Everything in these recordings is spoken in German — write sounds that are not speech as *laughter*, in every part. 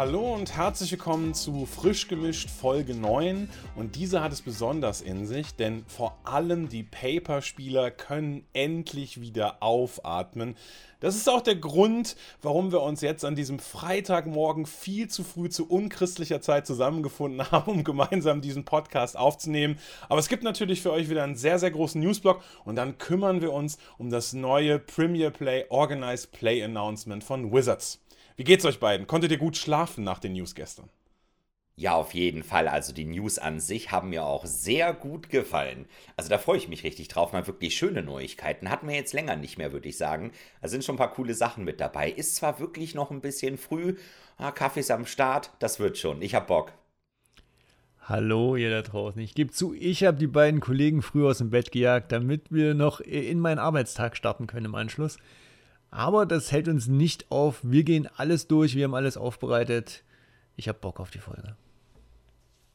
Hallo und herzlich willkommen zu Frisch gemischt Folge 9 und diese hat es besonders in sich, denn vor allem die Paper-Spieler können endlich wieder aufatmen. Das ist auch der Grund, warum wir uns jetzt an diesem Freitagmorgen viel zu früh zu unchristlicher Zeit zusammengefunden *laughs* haben, um gemeinsam diesen Podcast aufzunehmen. Aber es gibt natürlich für euch wieder einen sehr, sehr großen Newsblock und dann kümmern wir uns um das neue Premier Play Organized Play Announcement von Wizards. Wie geht's euch beiden? Konntet ihr gut schlafen nach den News gestern? Ja, auf jeden Fall. Also die News an sich haben mir auch sehr gut gefallen. Also da freue ich mich richtig drauf. Mal wirklich schöne Neuigkeiten. Hatten wir jetzt länger nicht mehr, würde ich sagen. Da sind schon ein paar coole Sachen mit dabei. Ist zwar wirklich noch ein bisschen früh. Ah, Kaffee ist am Start. Das wird schon. Ich hab Bock. Hallo, ihr da draußen. Ich gebe zu, ich habe die beiden Kollegen früh aus dem Bett gejagt, damit wir noch in meinen Arbeitstag starten können im Anschluss. Aber das hält uns nicht auf. Wir gehen alles durch, wir haben alles aufbereitet. Ich habe Bock auf die Folge.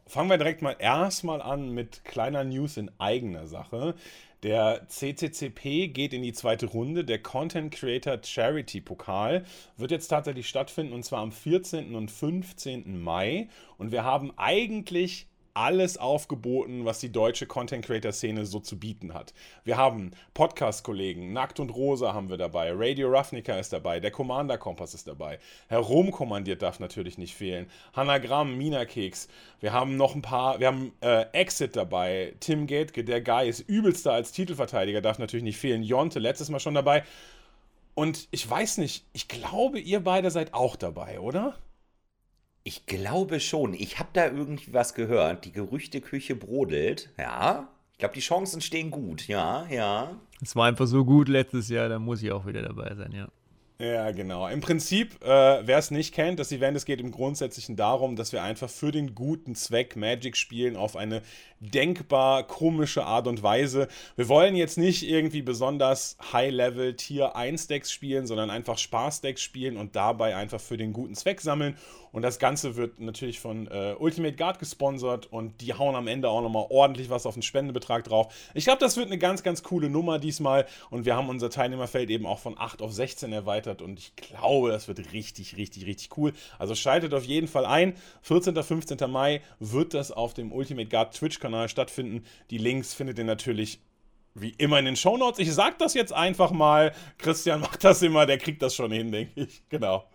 Fangen wir direkt mal erstmal an mit kleiner News in eigener Sache. Der CCCP geht in die zweite Runde. Der Content Creator Charity Pokal wird jetzt tatsächlich stattfinden und zwar am 14. und 15. Mai. Und wir haben eigentlich alles aufgeboten, was die deutsche Content Creator Szene so zu bieten hat. Wir haben Podcast-Kollegen, Nackt und Rosa haben wir dabei, Radio Ravnica ist dabei, der Commander Kompass ist dabei, Herumkommandiert darf natürlich nicht fehlen, Hanagramm, Minakeks, wir haben noch ein paar, wir haben äh, Exit dabei, Tim Gatke, der Guy ist übelster als Titelverteidiger, darf natürlich nicht fehlen, Jonte letztes Mal schon dabei. Und ich weiß nicht, ich glaube, ihr beide seid auch dabei, oder? Ich glaube schon. Ich habe da irgendwie was gehört. Die Gerüchteküche brodelt. Ja. Ich glaube, die Chancen stehen gut. Ja, ja. Es war einfach so gut letztes Jahr, da muss ich auch wieder dabei sein, ja. Ja, genau. Im Prinzip, äh, wer es nicht kennt, das Event, es geht im Grundsätzlichen darum, dass wir einfach für den guten Zweck Magic spielen auf eine denkbar komische Art und Weise. Wir wollen jetzt nicht irgendwie besonders High-Level Tier 1 Decks spielen, sondern einfach Spaß-Decks spielen und dabei einfach für den guten Zweck sammeln. Und das Ganze wird natürlich von äh, Ultimate Guard gesponsert und die hauen am Ende auch nochmal ordentlich was auf den Spendenbetrag drauf. Ich glaube, das wird eine ganz, ganz coole Nummer diesmal und wir haben unser Teilnehmerfeld eben auch von 8 auf 16 erweitert und ich glaube, das wird richtig, richtig, richtig cool. Also schaltet auf jeden Fall ein. 14. 15. Mai wird das auf dem Ultimate Guard Twitch-Kanal stattfinden. Die Links findet ihr natürlich wie immer in den Shownotes. Ich sag das jetzt einfach mal. Christian macht das immer, der kriegt das schon hin, denke ich. *laughs* Genau.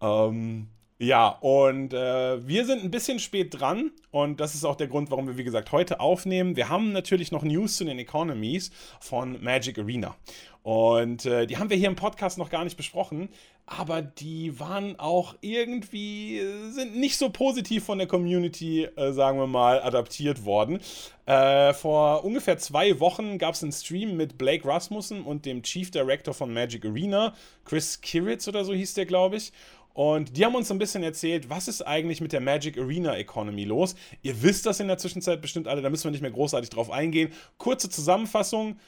Ähm, ja, und äh, wir sind ein bisschen spät dran und das ist auch der Grund, warum wir, wie gesagt, heute aufnehmen. Wir haben natürlich noch News zu den Economies von Magic Arena. Und äh, die haben wir hier im Podcast noch gar nicht besprochen, aber die waren auch irgendwie, sind nicht so positiv von der Community, äh, sagen wir mal, adaptiert worden. Äh, vor ungefähr zwei Wochen gab es einen Stream mit Blake Rasmussen und dem Chief Director von Magic Arena, Chris Kiritz oder so hieß der, glaube ich. Und die haben uns ein bisschen erzählt, was ist eigentlich mit der Magic Arena Economy los. Ihr wisst das in der Zwischenzeit bestimmt alle, da müssen wir nicht mehr großartig drauf eingehen. Kurze Zusammenfassung.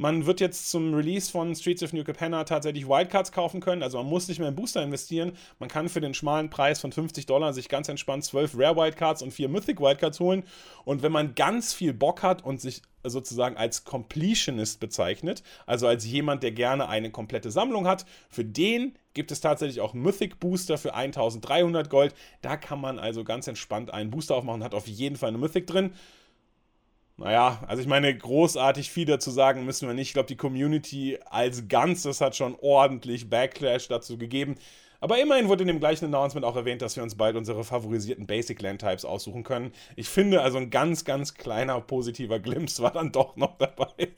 Man wird jetzt zum Release von Streets of New Capenna tatsächlich Wildcards kaufen können. Also man muss nicht mehr in Booster investieren. Man kann für den schmalen Preis von 50 Dollar sich ganz entspannt 12 Rare Wildcards und 4 Mythic Wildcards holen. Und wenn man ganz viel Bock hat und sich sozusagen als Completionist bezeichnet, also als jemand, der gerne eine komplette Sammlung hat, für den gibt es tatsächlich auch Mythic Booster für 1300 Gold. Da kann man also ganz entspannt einen Booster aufmachen, hat auf jeden Fall eine Mythic drin. Naja, also ich meine, großartig viel dazu sagen müssen wir nicht. Ich glaube, die Community als Ganzes hat schon ordentlich Backlash dazu gegeben. Aber immerhin wurde in dem gleichen Announcement auch erwähnt, dass wir uns bald unsere favorisierten Basic Land Types aussuchen können. Ich finde also ein ganz, ganz kleiner positiver Glimpse war dann doch noch dabei.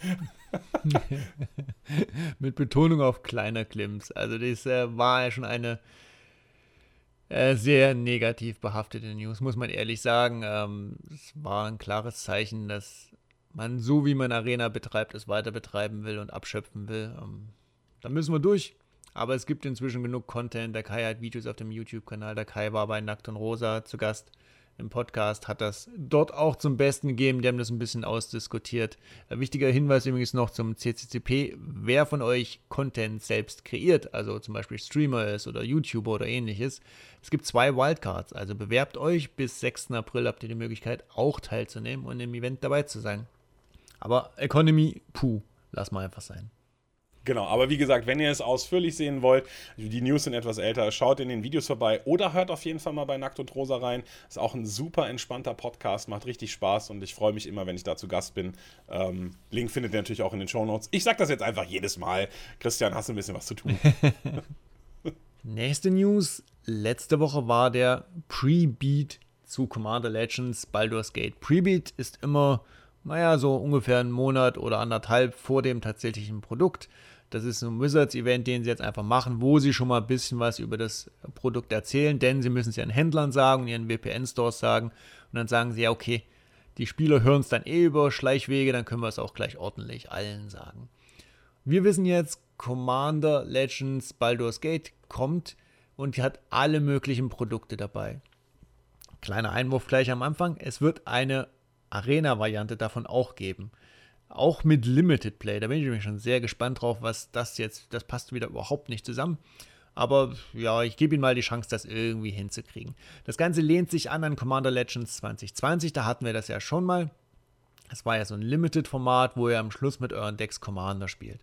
*laughs* Mit Betonung auf kleiner Glimpse. Also das äh, war ja schon eine sehr negativ behaftete News, muss man ehrlich sagen. Ähm, es war ein klares Zeichen, dass man so wie man Arena betreibt, es weiter betreiben will und abschöpfen will. Ähm, da müssen wir durch. Aber es gibt inzwischen genug Content. Der Kai hat Videos auf dem YouTube-Kanal. Der Kai war bei Nackt und Rosa zu Gast im Podcast, hat das dort auch zum Besten gegeben. Die haben das ein bisschen ausdiskutiert. Ein wichtiger Hinweis übrigens noch zum CCCP. Wer von euch Content selbst kreiert, also zum Beispiel Streamer ist oder YouTuber oder ähnliches, es gibt zwei Wildcards. Also bewerbt euch. Bis 6. April habt ihr die Möglichkeit, auch teilzunehmen und im Event dabei zu sein. Aber Economy, puh, lass mal einfach sein. Genau, aber wie gesagt, wenn ihr es ausführlich sehen wollt, die News sind etwas älter, schaut in den Videos vorbei oder hört auf jeden Fall mal bei Nackt und Rosa rein. Ist auch ein super entspannter Podcast, macht richtig Spaß und ich freue mich immer, wenn ich da zu Gast bin. Ähm, Link findet ihr natürlich auch in den Show Notes. Ich sage das jetzt einfach jedes Mal. Christian, hast du ein bisschen was zu tun? *laughs* Nächste News. Letzte Woche war der Pre-Beat zu Commander Legends Baldur's Gate. Pre-Beat ist immer, naja, so ungefähr einen Monat oder anderthalb vor dem tatsächlichen Produkt. Das ist ein Wizards-Event, den sie jetzt einfach machen, wo sie schon mal ein bisschen was über das Produkt erzählen, denn sie müssen es ihren Händlern sagen, ihren VPN-Stores sagen. Und dann sagen sie, ja, okay, die Spieler hören es dann eh über Schleichwege, dann können wir es auch gleich ordentlich allen sagen. Wir wissen jetzt, Commander Legends Baldur's Gate kommt und hat alle möglichen Produkte dabei. Kleiner Einwurf gleich am Anfang, es wird eine Arena-Variante davon auch geben. Auch mit Limited Play. Da bin ich nämlich schon sehr gespannt drauf, was das jetzt. Das passt wieder überhaupt nicht zusammen. Aber ja, ich gebe ihm mal die Chance, das irgendwie hinzukriegen. Das Ganze lehnt sich an an Commander Legends 2020. Da hatten wir das ja schon mal. Es war ja so ein Limited-Format, wo ihr am Schluss mit euren Decks Commander spielt.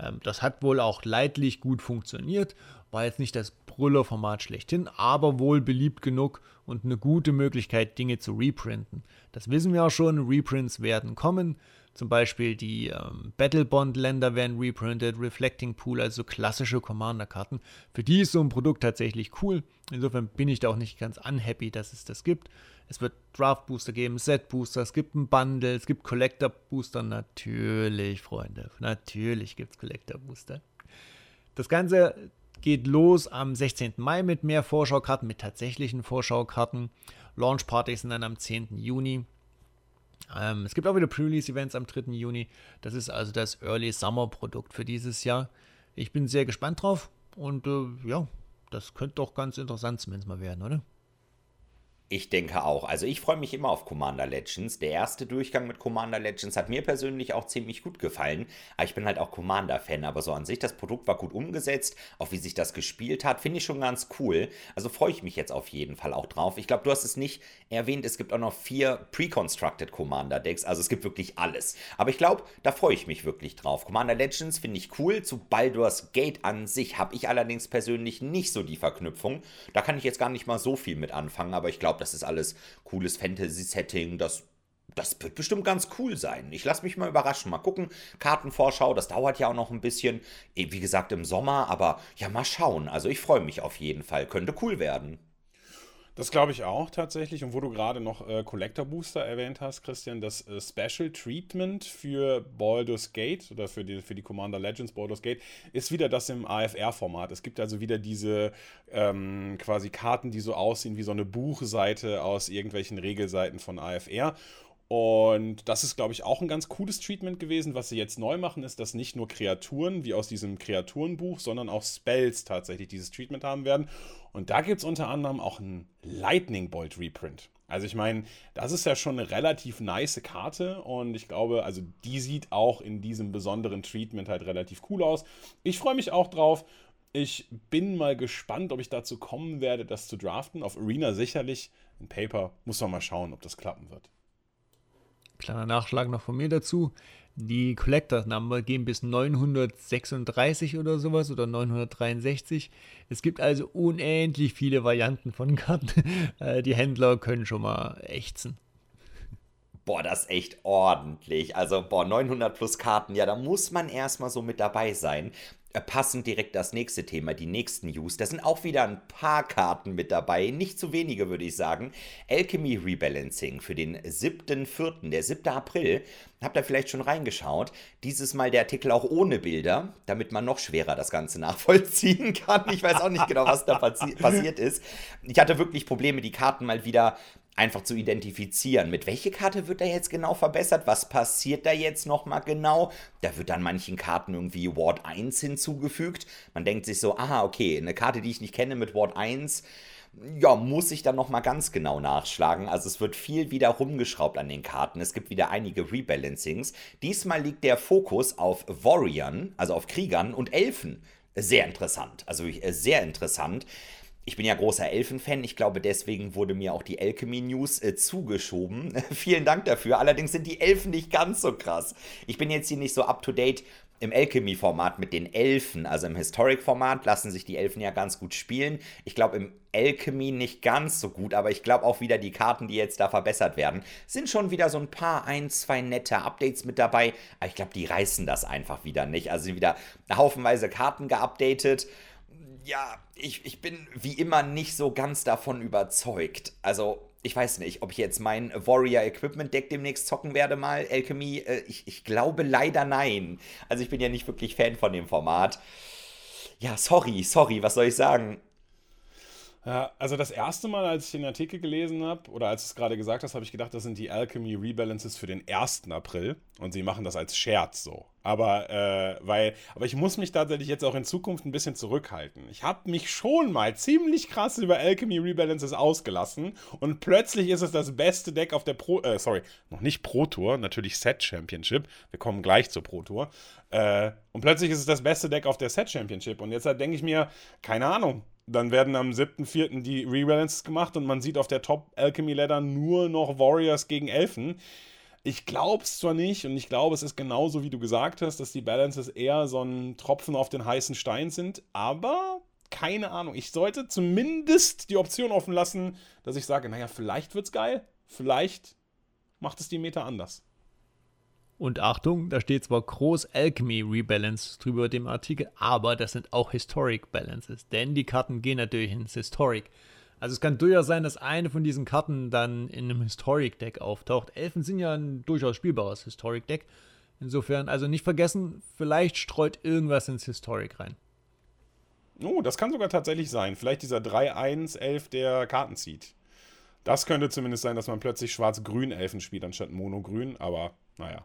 Ähm, das hat wohl auch leidlich gut funktioniert. War jetzt nicht das Brüller-Format schlechthin, aber wohl beliebt genug und eine gute Möglichkeit, Dinge zu reprinten. Das wissen wir auch schon. Reprints werden kommen. Zum Beispiel die ähm, Battlebond-Länder werden reprintet, Reflecting Pool, also klassische Commander-Karten. Für die ist so ein Produkt tatsächlich cool. Insofern bin ich da auch nicht ganz unhappy, dass es das gibt. Es wird Draft-Booster geben, Set-Booster, es gibt ein Bundle, es gibt Collector-Booster. Natürlich, Freunde, natürlich gibt es Collector-Booster. Das Ganze geht los am 16. Mai mit mehr Vorschaukarten, mit tatsächlichen Vorschaukarten. Launch-Partys sind dann am 10. Juni. Ähm, es gibt auch wieder Pre-Release-Events am 3. Juni. Das ist also das Early Summer-Produkt für dieses Jahr. Ich bin sehr gespannt drauf und äh, ja, das könnte doch ganz interessant zumindest mal werden, oder? Ich denke auch. Also ich freue mich immer auf Commander Legends. Der erste Durchgang mit Commander Legends hat mir persönlich auch ziemlich gut gefallen. Ich bin halt auch Commander-Fan. Aber so an sich, das Produkt war gut umgesetzt. Auch wie sich das gespielt hat, finde ich schon ganz cool. Also freue ich mich jetzt auf jeden Fall auch drauf. Ich glaube, du hast es nicht erwähnt. Es gibt auch noch vier Pre-Constructed Commander-Decks. Also es gibt wirklich alles. Aber ich glaube, da freue ich mich wirklich drauf. Commander Legends finde ich cool. Zu Baldur's Gate an sich habe ich allerdings persönlich nicht so die Verknüpfung. Da kann ich jetzt gar nicht mal so viel mit anfangen. Aber ich glaube, glaube, das ist alles cooles Fantasy-Setting, das das wird bestimmt ganz cool sein. Ich lasse mich mal überraschen. Mal gucken. Kartenvorschau, das dauert ja auch noch ein bisschen. Wie gesagt, im Sommer, aber ja, mal schauen. Also ich freue mich auf jeden Fall. Könnte cool werden. Das glaube ich auch tatsächlich. Und wo du gerade noch äh, Collector Booster erwähnt hast, Christian, das äh, Special Treatment für Baldur's Gate oder für die, für die Commander Legends Baldur's Gate ist wieder das im AFR-Format. Es gibt also wieder diese ähm, quasi Karten, die so aussehen wie so eine Buchseite aus irgendwelchen Regelseiten von AFR. Und das ist, glaube ich, auch ein ganz cooles Treatment gewesen. Was sie jetzt neu machen, ist, dass nicht nur Kreaturen wie aus diesem Kreaturenbuch, sondern auch Spells tatsächlich dieses Treatment haben werden. Und da gibt es unter anderem auch einen Lightning Bolt Reprint. Also ich meine, das ist ja schon eine relativ nice Karte und ich glaube, also die sieht auch in diesem besonderen Treatment halt relativ cool aus. Ich freue mich auch drauf. Ich bin mal gespannt, ob ich dazu kommen werde, das zu draften. Auf Arena sicherlich. Ein Paper muss man mal schauen, ob das klappen wird. Kleiner Nachschlag noch von mir dazu. Die Collector Number gehen bis 936 oder sowas oder 963. Es gibt also unendlich viele Varianten von Karten. *laughs* Äh, die Händler können schon mal ächzen. Boah, das ist echt ordentlich. Also, boah, 900 plus Karten, ja, da muss man erstmal so mit dabei sein. Passend direkt das nächste Thema, die nächsten News. Da sind auch wieder ein paar Karten mit dabei, nicht zu wenige würde ich sagen. Alchemy Rebalancing für den 7.4., der 7. April. Habt ihr vielleicht schon reingeschaut? Dieses Mal der Artikel auch ohne Bilder, damit man noch schwerer das Ganze *laughs* nachvollziehen kann. Ich weiß auch nicht genau, was da passi passiert ist. Ich hatte wirklich Probleme, die Karten mal wieder einfach zu identifizieren. Mit welche Karte wird da jetzt genau verbessert? Was passiert da jetzt nochmal genau? Da wird dann manchen Karten irgendwie Ward 1 hinzugefügt. Man denkt sich so, aha, okay, eine Karte, die ich nicht kenne mit Ward 1 ja, muss ich dann nochmal ganz genau nachschlagen. Also es wird viel wieder rumgeschraubt an den Karten. Es gibt wieder einige Rebalancings. Diesmal liegt der Fokus auf Warriors, also auf Kriegern und Elfen. Sehr interessant. Also sehr interessant. Ich bin ja großer Elfen-Fan. Ich glaube, deswegen wurde mir auch die Alchemy News äh, zugeschoben. *laughs* Vielen Dank dafür. Allerdings sind die Elfen nicht ganz so krass. Ich bin jetzt hier nicht so up to date im Alchemy-Format mit den Elfen. Also im Historic-Format lassen sich die Elfen ja ganz gut spielen. Ich glaube, im Alchemy nicht ganz so gut, aber ich glaube auch wieder die Karten, die jetzt da verbessert werden, sind schon wieder so ein paar, ein, zwei nette Updates mit dabei. Aber ich glaube, die reißen das einfach wieder nicht. Also wieder haufenweise Karten geupdatet ja, ich, ich bin wie immer nicht so ganz davon überzeugt. Also, ich weiß nicht, ob ich jetzt mein Warrior Equipment Deck demnächst zocken werde, mal Alchemy. Äh, ich, ich glaube leider nein. Also, ich bin ja nicht wirklich Fan von dem Format. Ja, sorry, sorry, was soll ich sagen? Ja, also das erste Mal, als ich den Artikel gelesen habe, oder als du es gerade gesagt hast, habe ich gedacht, das sind die Alchemy Rebalances für den 1. April und sie machen das als Scherz so. Aber, äh, weil, aber ich muss mich tatsächlich jetzt auch in Zukunft ein bisschen zurückhalten. Ich habe mich schon mal ziemlich krass über Alchemy Rebalances ausgelassen und plötzlich ist es das beste Deck auf der Pro, äh, sorry, noch nicht Pro Tour, natürlich Set Championship. Wir kommen gleich zur Pro Tour. Äh, und plötzlich ist es das beste Deck auf der Set Championship und jetzt denke ich mir, keine Ahnung, dann werden am 7.4. die Rebalances gemacht und man sieht auf der Top Alchemy Ladder nur noch Warriors gegen Elfen. Ich glaube es zwar nicht und ich glaube, es ist genauso, wie du gesagt hast, dass die Balances eher so ein Tropfen auf den heißen Stein sind, aber keine Ahnung. Ich sollte zumindest die Option offen lassen, dass ich sage, naja, vielleicht wird's geil, vielleicht macht es die Meta anders. Und Achtung, da steht zwar groß Alchemy Rebalance drüber dem Artikel, aber das sind auch Historic Balances, denn die Karten gehen natürlich ins Historic. Also es kann durchaus sein, dass eine von diesen Karten dann in einem Historic Deck auftaucht. Elfen sind ja ein durchaus spielbares Historic Deck. Insofern, also nicht vergessen, vielleicht streut irgendwas ins Historic rein. Oh, das kann sogar tatsächlich sein. Vielleicht dieser 3-1-11, der Karten zieht. Das könnte zumindest sein, dass man plötzlich schwarz-grün-Elfen spielt anstatt mono-grün, aber naja.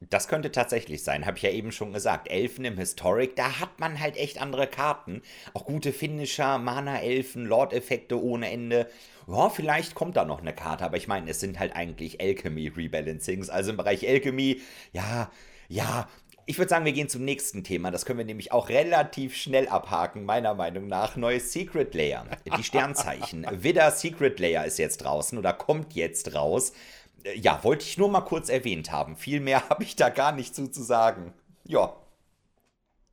Das könnte tatsächlich sein, habe ich ja eben schon gesagt. Elfen im Historic, da hat man halt echt andere Karten. Auch gute Finisher, Mana-Elfen, Lord-Effekte ohne Ende. Ja, vielleicht kommt da noch eine Karte, aber ich meine, es sind halt eigentlich Alchemy-Rebalancings. Also im Bereich Alchemy, ja, ja, ich würde sagen, wir gehen zum nächsten Thema. Das können wir nämlich auch relativ schnell abhaken, meiner Meinung nach. Neues Secret Layer. Die Sternzeichen. Widder Secret Layer ist jetzt draußen oder kommt jetzt raus. Äh, ja, wollte ich nur mal kurz erwähnt haben. Viel mehr *laughs* habe ich da gar nicht zu, zu sagen. Ja.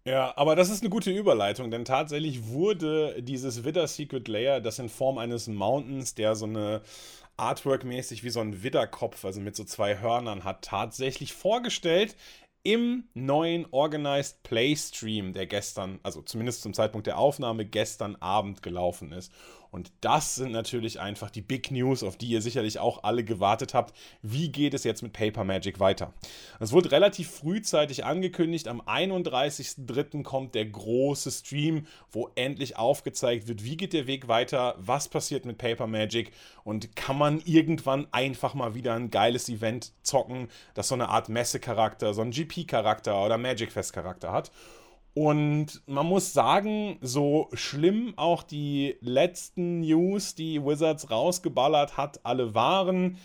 Ja, aber das ist eine gute Überleitung, denn tatsächlich wurde dieses Widder Secret Layer, das in Form eines Mountains, der so eine Artwork-mäßig wie so ein Widderkopf, also mit so zwei Hörnern hat, tatsächlich vorgestellt im neuen Organized Play Stream, der gestern, also zumindest zum Zeitpunkt der Aufnahme, gestern Abend gelaufen ist. Und das sind natürlich einfach die Big News, auf die ihr sicherlich auch alle gewartet habt. Wie geht es jetzt mit Paper Magic weiter? Es wurde relativ frühzeitig angekündigt. Am 31.03. kommt der große Stream, wo endlich aufgezeigt wird, wie geht der Weg weiter, was passiert mit Paper Magic und kann man irgendwann einfach mal wieder ein geiles Event zocken, das so eine Art Messecharakter, so einen GP-Charakter oder Magic Fest-Charakter hat. Und man muss sagen, so schlimm auch die letzten News, die Wizards rausgeballert hat, alle waren,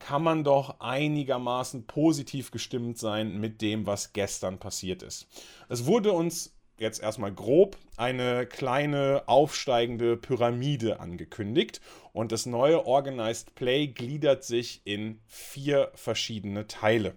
kann man doch einigermaßen positiv gestimmt sein mit dem, was gestern passiert ist. Es wurde uns jetzt erstmal grob eine kleine aufsteigende Pyramide angekündigt und das neue Organized Play gliedert sich in vier verschiedene Teile.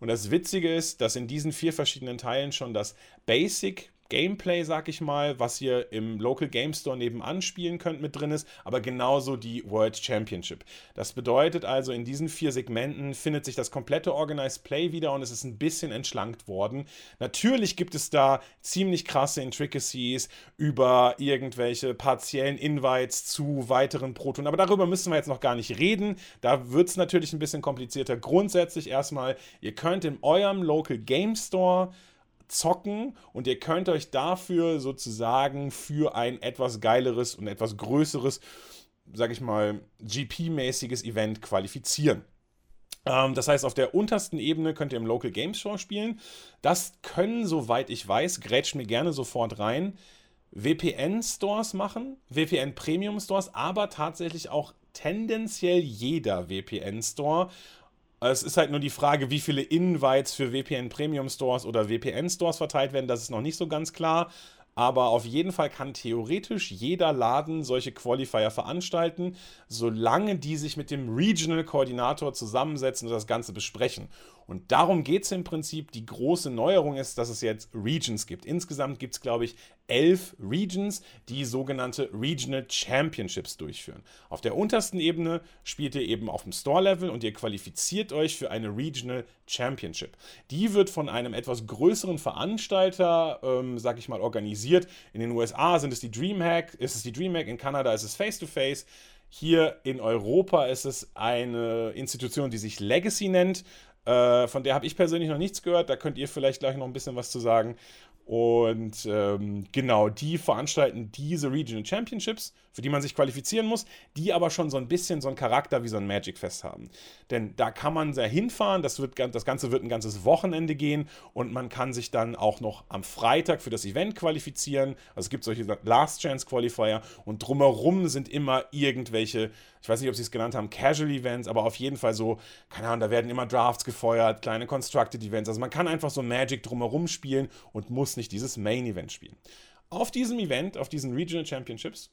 Und das Witzige ist, dass in diesen vier verschiedenen Teilen schon das Basic Gameplay, sag ich mal, was ihr im Local Game Store nebenan spielen könnt, mit drin ist, aber genauso die World Championship. Das bedeutet also, in diesen vier Segmenten findet sich das komplette Organized Play wieder und es ist ein bisschen entschlankt worden. Natürlich gibt es da ziemlich krasse Intricacies über irgendwelche partiellen Invites zu weiteren Protonen, aber darüber müssen wir jetzt noch gar nicht reden. Da wird es natürlich ein bisschen komplizierter. Grundsätzlich erstmal, ihr könnt in eurem Local Game Store zocken und ihr könnt euch dafür sozusagen für ein etwas geileres und etwas größeres, sag ich mal, GP-mäßiges Event qualifizieren. Ähm, das heißt, auf der untersten Ebene könnt ihr im Local Games Store spielen. Das können, soweit ich weiß, grätscht mir gerne sofort rein, VPN-Stores machen, VPN-Premium-Stores, aber tatsächlich auch tendenziell jeder VPN-Store es ist halt nur die Frage, wie viele Invites für VPN Premium Stores oder VPN Stores verteilt werden. Das ist noch nicht so ganz klar. aber auf jeden Fall kann theoretisch jeder Laden solche Qualifier veranstalten, solange die sich mit dem Regional Koordinator zusammensetzen und das Ganze besprechen. Und darum geht es im Prinzip. Die große Neuerung ist, dass es jetzt Regions gibt. Insgesamt gibt es, glaube ich, elf Regions, die sogenannte Regional Championships durchführen. Auf der untersten Ebene spielt ihr eben auf dem Store-Level und ihr qualifiziert euch für eine Regional Championship. Die wird von einem etwas größeren Veranstalter, ähm, sag ich mal, organisiert. In den USA sind es die Dreamhack, ist es die Dreamhack, in Kanada ist es Face-to-Face. -face. Hier in Europa ist es eine Institution, die sich Legacy nennt. Äh, von der habe ich persönlich noch nichts gehört. Da könnt ihr vielleicht gleich noch ein bisschen was zu sagen. Und ähm, genau, die veranstalten diese Regional Championships, für die man sich qualifizieren muss, die aber schon so ein bisschen so einen Charakter wie so ein Magic Fest haben. Denn da kann man sehr hinfahren, das, wird, das Ganze wird ein ganzes Wochenende gehen und man kann sich dann auch noch am Freitag für das Event qualifizieren. Also es gibt solche Last Chance Qualifier und drumherum sind immer irgendwelche, ich weiß nicht, ob sie es genannt haben, Casual Events, aber auf jeden Fall so, keine Ahnung, da werden immer Drafts gefeuert, kleine Constructed Events. Also man kann einfach so Magic drumherum spielen und muss nicht dieses Main Event spielen. Auf diesem Event, auf diesen Regional Championships,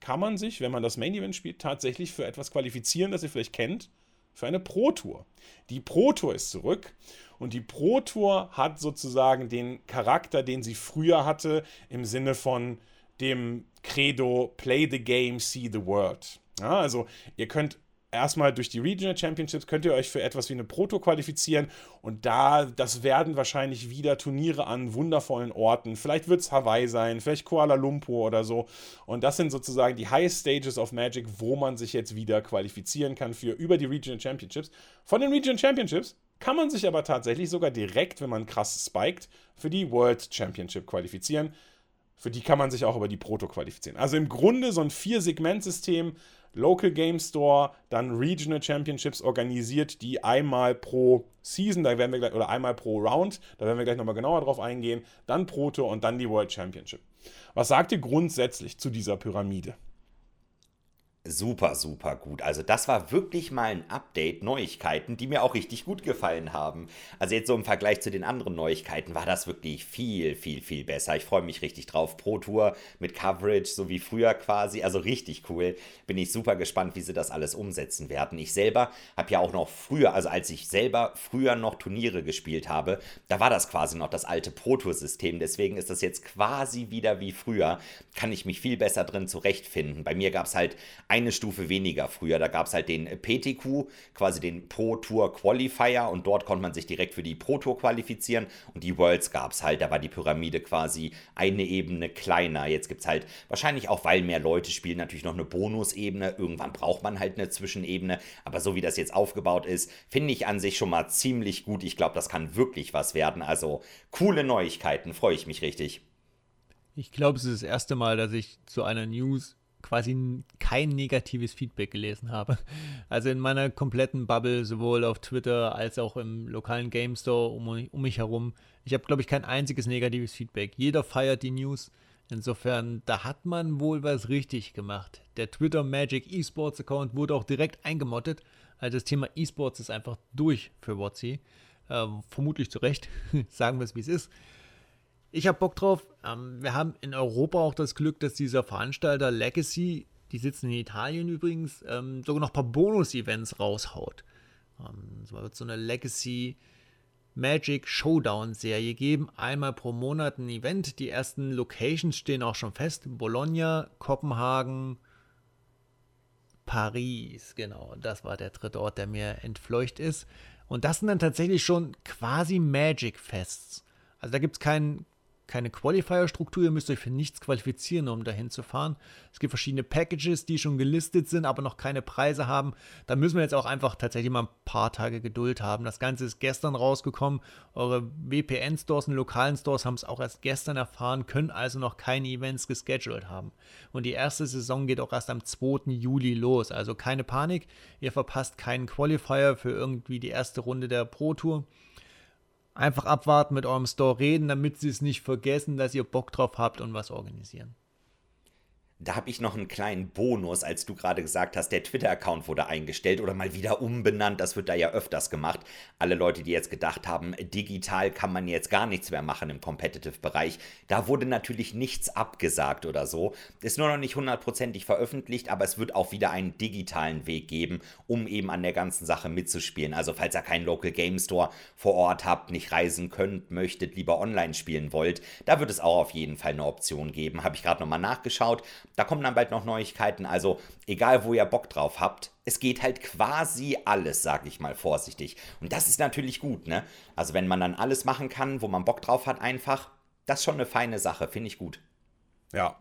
kann man sich, wenn man das Main Event spielt, tatsächlich für etwas qualifizieren, das ihr vielleicht kennt, für eine Pro Tour. Die Pro Tour ist zurück und die Pro Tour hat sozusagen den Charakter, den sie früher hatte, im Sinne von dem Credo Play the Game, See the World. Ja, also ihr könnt erstmal durch die Regional Championships könnt ihr euch für etwas wie eine Proto qualifizieren und da, das werden wahrscheinlich wieder Turniere an wundervollen Orten. Vielleicht wird es Hawaii sein, vielleicht Kuala Lumpur oder so. Und das sind sozusagen die High Stages of Magic, wo man sich jetzt wieder qualifizieren kann für über die Regional Championships. Von den Regional Championships kann man sich aber tatsächlich sogar direkt, wenn man krass spiked, für die World Championship qualifizieren. Für die kann man sich auch über die Proto qualifizieren. Also im Grunde so ein Vier-Segment-System Local Game Store, dann Regional Championships organisiert, die einmal pro Season, da werden wir gleich, oder einmal pro Round, da werden wir gleich nochmal genauer drauf eingehen, dann Proto und dann die World Championship. Was sagt ihr grundsätzlich zu dieser Pyramide? Super, super gut. Also das war wirklich mal ein Update, Neuigkeiten, die mir auch richtig gut gefallen haben. Also jetzt so im Vergleich zu den anderen Neuigkeiten war das wirklich viel, viel, viel besser. Ich freue mich richtig drauf. Pro Tour mit Coverage, so wie früher quasi. Also richtig cool. Bin ich super gespannt, wie sie das alles umsetzen werden. Ich selber habe ja auch noch früher, also als ich selber früher noch Turniere gespielt habe, da war das quasi noch das alte Pro Tour System. Deswegen ist das jetzt quasi wieder wie früher. Kann ich mich viel besser drin zurechtfinden. Bei mir gab es halt eine Stufe weniger früher. Da gab es halt den PTQ, quasi den Pro Tour Qualifier und dort konnte man sich direkt für die Pro Tour qualifizieren und die Worlds gab es halt. Da war die Pyramide quasi eine Ebene kleiner. Jetzt gibt es halt wahrscheinlich auch, weil mehr Leute spielen, natürlich noch eine Bonusebene. Irgendwann braucht man halt eine Zwischenebene. Aber so wie das jetzt aufgebaut ist, finde ich an sich schon mal ziemlich gut. Ich glaube, das kann wirklich was werden. Also coole Neuigkeiten, freue ich mich richtig. Ich glaube, es ist das erste Mal, dass ich zu einer News quasi kein negatives Feedback gelesen habe. Also in meiner kompletten Bubble, sowohl auf Twitter als auch im lokalen Game Store um, um mich herum, ich habe, glaube ich, kein einziges negatives Feedback. Jeder feiert die News. Insofern, da hat man wohl was richtig gemacht. Der Twitter Magic Esports Account wurde auch direkt eingemottet. Also das Thema Esports ist einfach durch für WotC. Äh, vermutlich zu Recht. *laughs* Sagen wir es, wie es ist. Ich habe Bock drauf. Ähm, wir haben in Europa auch das Glück, dass dieser Veranstalter Legacy, die sitzen in Italien übrigens, ähm, sogar noch ein paar Bonus-Events raushaut. Ähm, es wird so eine Legacy Magic Showdown-Serie geben. Einmal pro Monat ein Event. Die ersten Locations stehen auch schon fest. Bologna, Kopenhagen, Paris. Genau, das war der dritte Ort, der mir entfleucht ist. Und das sind dann tatsächlich schon quasi Magic-Fests. Also da gibt es keinen keine Qualifier-Struktur, ihr müsst euch für nichts qualifizieren, um dahin zu fahren. Es gibt verschiedene Packages, die schon gelistet sind, aber noch keine Preise haben. Da müssen wir jetzt auch einfach tatsächlich mal ein paar Tage Geduld haben. Das Ganze ist gestern rausgekommen. Eure WPN-Stores und lokalen Stores haben es auch erst gestern erfahren, können also noch keine Events gescheduled haben. Und die erste Saison geht auch erst am 2. Juli los. Also keine Panik, ihr verpasst keinen Qualifier für irgendwie die erste Runde der Pro Tour. Einfach abwarten, mit eurem Store reden, damit sie es nicht vergessen, dass ihr Bock drauf habt und was organisieren. Da habe ich noch einen kleinen Bonus, als du gerade gesagt hast, der Twitter-Account wurde eingestellt oder mal wieder umbenannt. Das wird da ja öfters gemacht. Alle Leute, die jetzt gedacht haben, digital kann man jetzt gar nichts mehr machen im Competitive-Bereich, da wurde natürlich nichts abgesagt oder so. Ist nur noch nicht hundertprozentig veröffentlicht, aber es wird auch wieder einen digitalen Weg geben, um eben an der ganzen Sache mitzuspielen. Also falls ihr keinen Local Game Store vor Ort habt, nicht reisen könnt, möchtet, lieber online spielen wollt, da wird es auch auf jeden Fall eine Option geben. Habe ich gerade nochmal nachgeschaut. Da kommen dann bald noch Neuigkeiten. Also egal, wo ihr Bock drauf habt, es geht halt quasi alles, sage ich mal vorsichtig. Und das ist natürlich gut, ne? Also wenn man dann alles machen kann, wo man Bock drauf hat, einfach, das ist schon eine feine Sache, finde ich gut. Ja,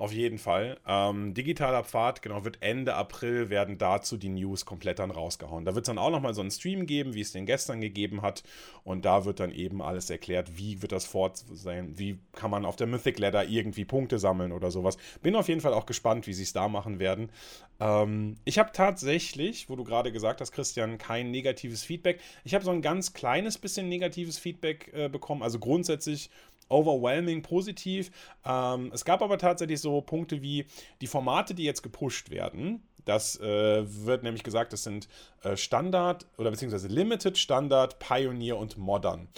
auf jeden Fall. Ähm, digitaler Pfad, genau, wird Ende April werden dazu die News komplett dann rausgehauen. Da wird es dann auch nochmal so einen Stream geben, wie es den gestern gegeben hat. Und da wird dann eben alles erklärt, wie wird das fort sein, wie kann man auf der Mythic Ladder irgendwie Punkte sammeln oder sowas. Bin auf jeden Fall auch gespannt, wie sie es da machen werden. Ähm, ich habe tatsächlich, wo du gerade gesagt hast, Christian, kein negatives Feedback. Ich habe so ein ganz kleines bisschen negatives Feedback äh, bekommen. Also grundsätzlich overwhelming positiv. Ähm, es gab aber tatsächlich so Punkte wie die Formate, die jetzt gepusht werden. Das äh, wird nämlich gesagt, das sind äh, Standard oder beziehungsweise Limited, Standard, Pioneer und Modern.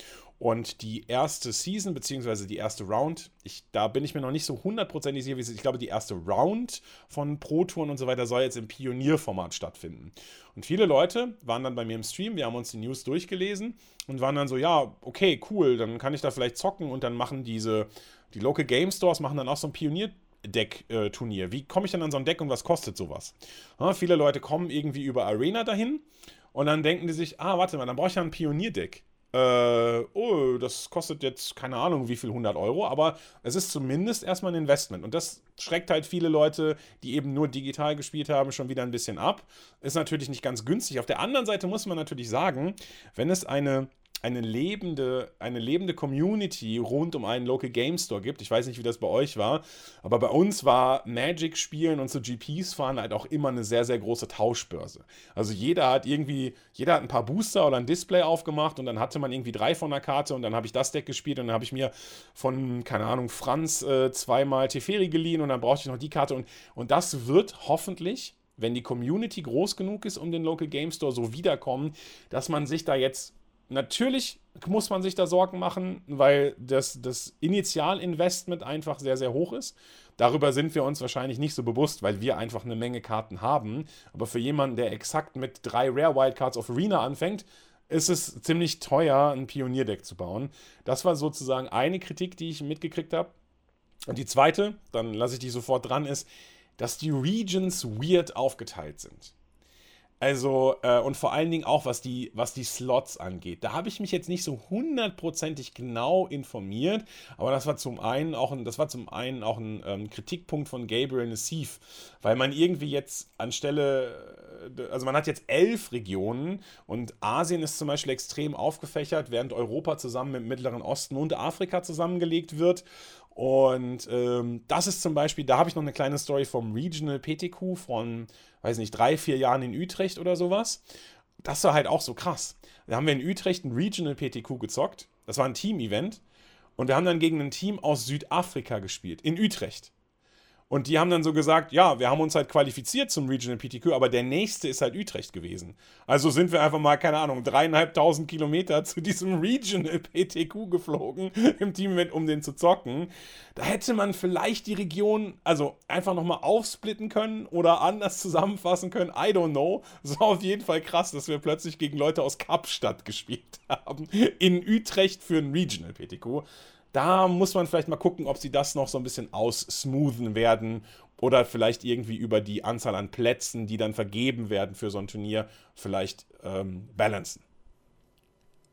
Und die erste Season, beziehungsweise die erste Round, ich, da bin ich mir noch nicht so hundertprozentig sicher, wie es ist. Ich glaube, die erste Round von Pro-Touren und so weiter soll jetzt im Pionierformat stattfinden. Und viele Leute waren dann bei mir im Stream, wir haben uns die News durchgelesen und waren dann so, ja, okay, cool, dann kann ich da vielleicht zocken und dann machen diese, die Local Game Stores machen dann auch so ein Pionier- Deck-Turnier. Wie komme ich denn an so ein Deck und was kostet sowas? Ja, viele Leute kommen irgendwie über Arena dahin und dann denken die sich, ah, warte mal, dann brauche ich ja ein Pionierdeck äh, oh, das kostet jetzt keine Ahnung wie viel 100 Euro, aber es ist zumindest erstmal ein Investment. Und das schreckt halt viele Leute, die eben nur digital gespielt haben, schon wieder ein bisschen ab. Ist natürlich nicht ganz günstig. Auf der anderen Seite muss man natürlich sagen, wenn es eine eine lebende, eine lebende Community rund um einen Local Game Store gibt. Ich weiß nicht, wie das bei euch war, aber bei uns war Magic spielen und so GPs fahren halt auch immer eine sehr, sehr große Tauschbörse. Also jeder hat irgendwie, jeder hat ein paar Booster oder ein Display aufgemacht und dann hatte man irgendwie drei von der Karte und dann habe ich das Deck gespielt und dann habe ich mir von, keine Ahnung, Franz äh, zweimal Teferi geliehen und dann brauchte ich noch die Karte und, und das wird hoffentlich wenn die Community groß genug ist um den Local Game Store so wiederkommen, dass man sich da jetzt Natürlich muss man sich da Sorgen machen, weil das, das Initialinvestment einfach sehr, sehr hoch ist. Darüber sind wir uns wahrscheinlich nicht so bewusst, weil wir einfach eine Menge Karten haben. Aber für jemanden, der exakt mit drei Rare Wildcards of Arena anfängt, ist es ziemlich teuer, ein Pionierdeck zu bauen. Das war sozusagen eine Kritik, die ich mitgekriegt habe. Und die zweite, dann lasse ich die sofort dran, ist, dass die Regions weird aufgeteilt sind. Also, äh, und vor allen Dingen auch, was die, was die Slots angeht. Da habe ich mich jetzt nicht so hundertprozentig genau informiert, aber das war zum einen auch ein, das war zum einen auch ein ähm, Kritikpunkt von Gabriel Nassif, weil man irgendwie jetzt anstelle, äh, also man hat jetzt elf Regionen und Asien ist zum Beispiel extrem aufgefächert, während Europa zusammen mit dem Mittleren Osten und Afrika zusammengelegt wird. Und ähm, das ist zum Beispiel, da habe ich noch eine kleine Story vom Regional PTQ von, weiß nicht, drei, vier Jahren in Utrecht oder sowas. Das war halt auch so krass. Da haben wir in Utrecht ein Regional PTQ gezockt. Das war ein Team-Event. Und wir haben dann gegen ein Team aus Südafrika gespielt, in Utrecht. Und die haben dann so gesagt, ja, wir haben uns halt qualifiziert zum Regional PTQ, aber der nächste ist halt Utrecht gewesen. Also sind wir einfach mal, keine Ahnung, dreieinhalbtausend Kilometer *laughs* zu diesem Regional PTQ geflogen im Team, um den zu zocken. Da hätte man vielleicht die Region, also einfach nochmal aufsplitten können oder anders zusammenfassen können. I don't know. Es war auf jeden Fall krass, dass wir plötzlich gegen Leute aus Kapstadt *laughs* gespielt haben. In Utrecht für ein Regional PTQ. Da muss man vielleicht mal gucken, ob sie das noch so ein bisschen aussmoothen werden oder vielleicht irgendwie über die Anzahl an Plätzen, die dann vergeben werden für so ein Turnier, vielleicht ähm, balancen.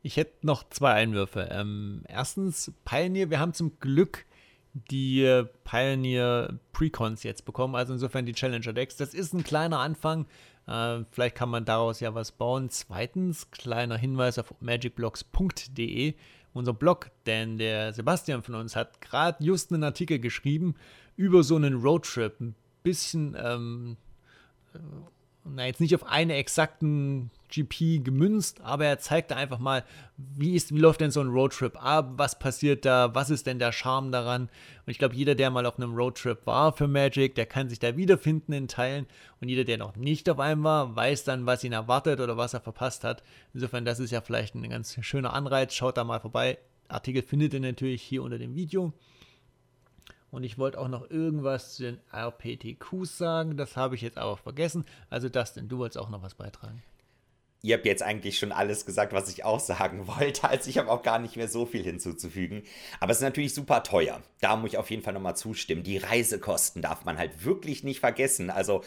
Ich hätte noch zwei Einwürfe. Ähm, erstens, Pioneer, wir haben zum Glück die Pioneer Precons jetzt bekommen, also insofern die Challenger Decks. Das ist ein kleiner Anfang. Äh, vielleicht kann man daraus ja was bauen. Zweitens, kleiner Hinweis auf magicblocks.de unser Blog, denn der Sebastian von uns hat gerade just einen Artikel geschrieben über so einen Roadtrip. Ein bisschen, ähm, äh, na, jetzt nicht auf einen exakten GP gemünzt, aber er zeigte einfach mal, wie, ist, wie läuft denn so ein Roadtrip ab, was passiert da, was ist denn der Charme daran. Und ich glaube, jeder, der mal auf einem Roadtrip war für Magic, der kann sich da wiederfinden in Teilen. Und jeder, der noch nicht auf einem war, weiß dann, was ihn erwartet oder was er verpasst hat. Insofern, das ist ja vielleicht ein ganz schöner Anreiz. Schaut da mal vorbei. Artikel findet ihr natürlich hier unter dem Video. Und ich wollte auch noch irgendwas zu den RPTQs sagen. Das habe ich jetzt aber vergessen. Also Dustin, du wolltest auch noch was beitragen. Ihr habt jetzt eigentlich schon alles gesagt, was ich auch *laughs* sagen wollte. Also ich habe auch gar nicht mehr so viel hinzuzufügen. Aber es ist natürlich super teuer. Da muss ich auf jeden Fall nochmal zustimmen. Die Reisekosten darf man halt wirklich nicht vergessen. Also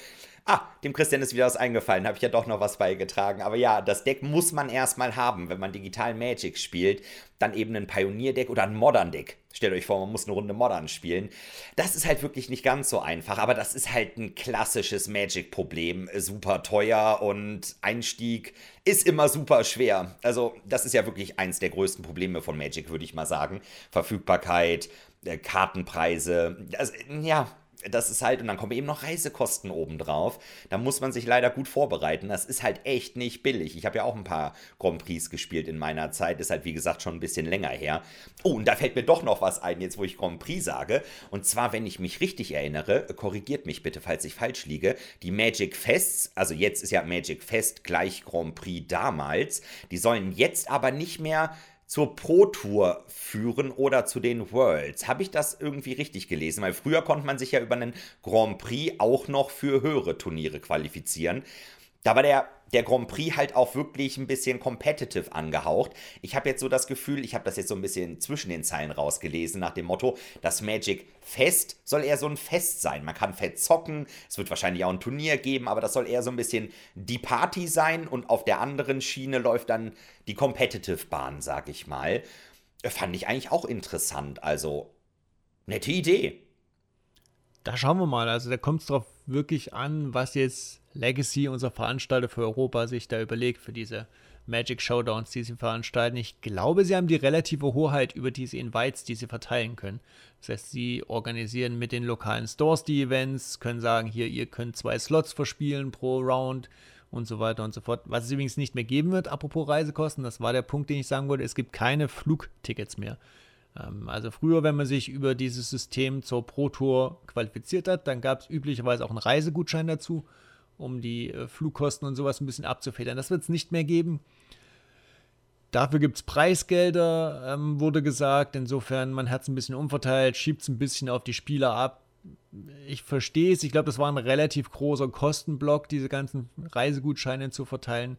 Ah, dem Christian ist wieder was eingefallen, habe ich ja doch noch was beigetragen. Aber ja, das Deck muss man erstmal haben, wenn man digital Magic spielt. Dann eben ein Pioneer-Deck oder ein Modern-Deck. Stellt euch vor, man muss eine Runde Modern spielen. Das ist halt wirklich nicht ganz so einfach, aber das ist halt ein klassisches Magic-Problem. Super teuer und Einstieg ist immer super schwer. Also, das ist ja wirklich eins der größten Probleme von Magic, würde ich mal sagen. Verfügbarkeit, äh, Kartenpreise. Also, ja, das ist halt, und dann kommen eben noch Reisekosten obendrauf. Da muss man sich leider gut vorbereiten. Das ist halt echt nicht billig. Ich habe ja auch ein paar Grand Prix gespielt in meiner Zeit. Ist halt, wie gesagt, schon ein bisschen länger her. Oh, und da fällt mir doch noch was ein, jetzt wo ich Grand Prix sage. Und zwar, wenn ich mich richtig erinnere, korrigiert mich bitte, falls ich falsch liege, die Magic Fests, also jetzt ist ja Magic Fest gleich Grand Prix damals, die sollen jetzt aber nicht mehr zur Pro Tour führen oder zu den Worlds. Habe ich das irgendwie richtig gelesen? Weil früher konnte man sich ja über einen Grand Prix auch noch für höhere Turniere qualifizieren. Da war der der Grand Prix halt auch wirklich ein bisschen competitive angehaucht. Ich habe jetzt so das Gefühl, ich habe das jetzt so ein bisschen zwischen den Zeilen rausgelesen, nach dem Motto, das Magic Fest soll eher so ein Fest sein. Man kann fett zocken, es wird wahrscheinlich auch ein Turnier geben, aber das soll eher so ein bisschen die Party sein und auf der anderen Schiene läuft dann die Competitive-Bahn, sag ich mal. Fand ich eigentlich auch interessant, also nette Idee. Da schauen wir mal, also da kommt es drauf wirklich an, was jetzt Legacy, unser Veranstalter für Europa, sich da überlegt für diese Magic Showdowns, die sie veranstalten. Ich glaube, sie haben die relative Hoheit über diese Invites, die sie verteilen können. Das heißt, sie organisieren mit den lokalen Stores die Events, können sagen, hier, ihr könnt zwei Slots verspielen pro Round und so weiter und so fort. Was es übrigens nicht mehr geben wird, apropos Reisekosten, das war der Punkt, den ich sagen wollte, es gibt keine Flugtickets mehr. Ähm, also früher, wenn man sich über dieses System zur Pro Tour qualifiziert hat, dann gab es üblicherweise auch einen Reisegutschein dazu um die äh, Flugkosten und sowas ein bisschen abzufedern. Das wird es nicht mehr geben. Dafür gibt es Preisgelder, ähm, wurde gesagt. Insofern, man hat es ein bisschen umverteilt, schiebt es ein bisschen auf die Spieler ab. Ich verstehe es. Ich glaube, das war ein relativ großer Kostenblock, diese ganzen Reisegutscheine zu verteilen.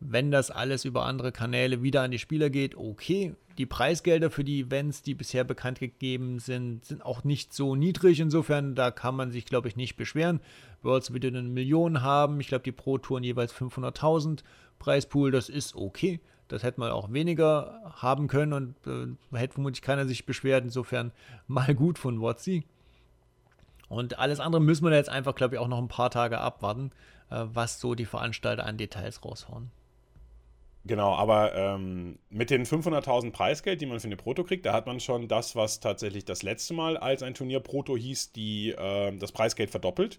Wenn das alles über andere Kanäle wieder an die Spieler geht, okay. Die Preisgelder für die Events, die bisher bekannt gegeben sind, sind auch nicht so niedrig. Insofern, da kann man sich, glaube ich, nicht beschweren. Worlds wieder eine Million haben. Ich glaube, die Pro-Touren jeweils 500.000. Preispool, das ist okay. Das hätte man auch weniger haben können und äh, hätte vermutlich keiner sich beschwert. Insofern mal gut von Wotzi. Und alles andere müssen wir jetzt einfach, glaube ich, auch noch ein paar Tage abwarten, äh, was so die Veranstalter an Details raushauen. Genau, aber ähm, mit den 500.000 Preisgeld, die man für eine Proto kriegt, da hat man schon das, was tatsächlich das letzte Mal als ein Turnier Proto hieß, die, äh, das Preisgeld verdoppelt.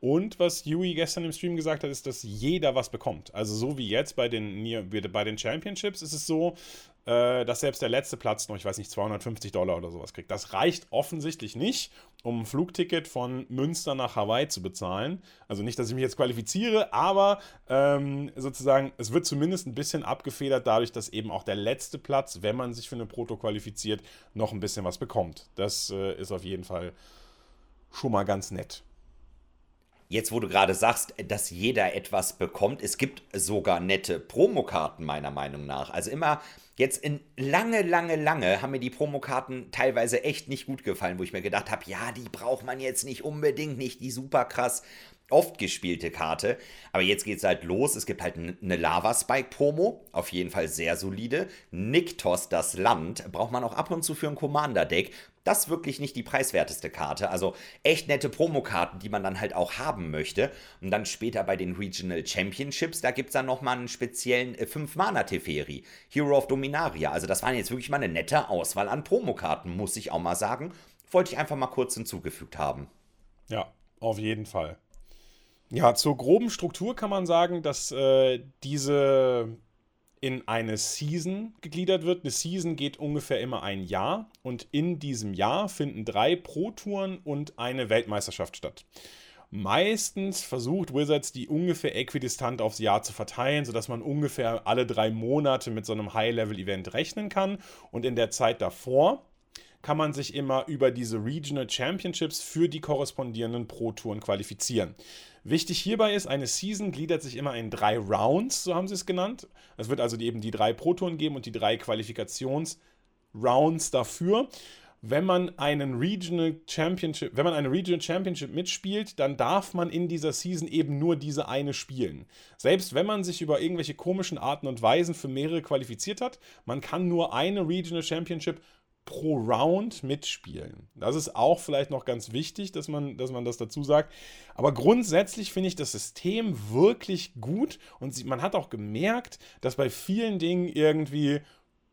Und was Yui gestern im Stream gesagt hat, ist, dass jeder was bekommt. Also so wie jetzt bei den, bei den Championships ist es so, äh, dass selbst der letzte Platz noch, ich weiß nicht, 250 Dollar oder sowas kriegt. Das reicht offensichtlich nicht, um ein Flugticket von Münster nach Hawaii zu bezahlen. Also nicht, dass ich mich jetzt qualifiziere, aber ähm, sozusagen, es wird zumindest ein bisschen abgefedert dadurch, dass eben auch der letzte Platz, wenn man sich für eine Proto qualifiziert, noch ein bisschen was bekommt. Das äh, ist auf jeden Fall schon mal ganz nett. Jetzt, wo du gerade sagst, dass jeder etwas bekommt, es gibt sogar nette Promokarten, meiner Meinung nach. Also immer jetzt in lange, lange, lange haben mir die Promokarten teilweise echt nicht gut gefallen, wo ich mir gedacht habe, ja, die braucht man jetzt nicht unbedingt, nicht die super krass oft gespielte Karte. Aber jetzt geht es halt los. Es gibt halt eine Lava Spike Promo, auf jeden Fall sehr solide. Niktos, das Land, braucht man auch ab und zu für ein Commander-Deck. Das wirklich nicht die preiswerteste Karte. Also echt nette Promokarten, die man dann halt auch haben möchte. Und dann später bei den Regional Championships, da gibt es dann nochmal einen speziellen 5-Mana-Teferi. Hero of Dominaria. Also das waren jetzt wirklich mal eine nette Auswahl an Promokarten, muss ich auch mal sagen. Wollte ich einfach mal kurz hinzugefügt haben. Ja, auf jeden Fall. Ja, zur groben Struktur kann man sagen, dass äh, diese in eine Season gegliedert wird. Eine Season geht ungefähr immer ein Jahr und in diesem Jahr finden drei Pro-Touren und eine Weltmeisterschaft statt. Meistens versucht Wizards die ungefähr äquidistant aufs Jahr zu verteilen, sodass man ungefähr alle drei Monate mit so einem High-Level-Event rechnen kann. Und in der Zeit davor kann man sich immer über diese Regional Championships für die korrespondierenden Pro-Touren qualifizieren. Wichtig hierbei ist, eine Season gliedert sich immer in drei Rounds, so haben sie es genannt. Es wird also eben die drei Pro-Touren geben und die drei Qualifikationsrounds dafür. Wenn man einen Regional Championship, wenn man eine Regional Championship mitspielt, dann darf man in dieser Season eben nur diese eine spielen. Selbst wenn man sich über irgendwelche komischen Arten und Weisen für mehrere qualifiziert hat, man kann nur eine Regional Championship pro Round mitspielen. Das ist auch vielleicht noch ganz wichtig, dass man, dass man das dazu sagt. Aber grundsätzlich finde ich das System wirklich gut und man hat auch gemerkt, dass bei vielen Dingen irgendwie,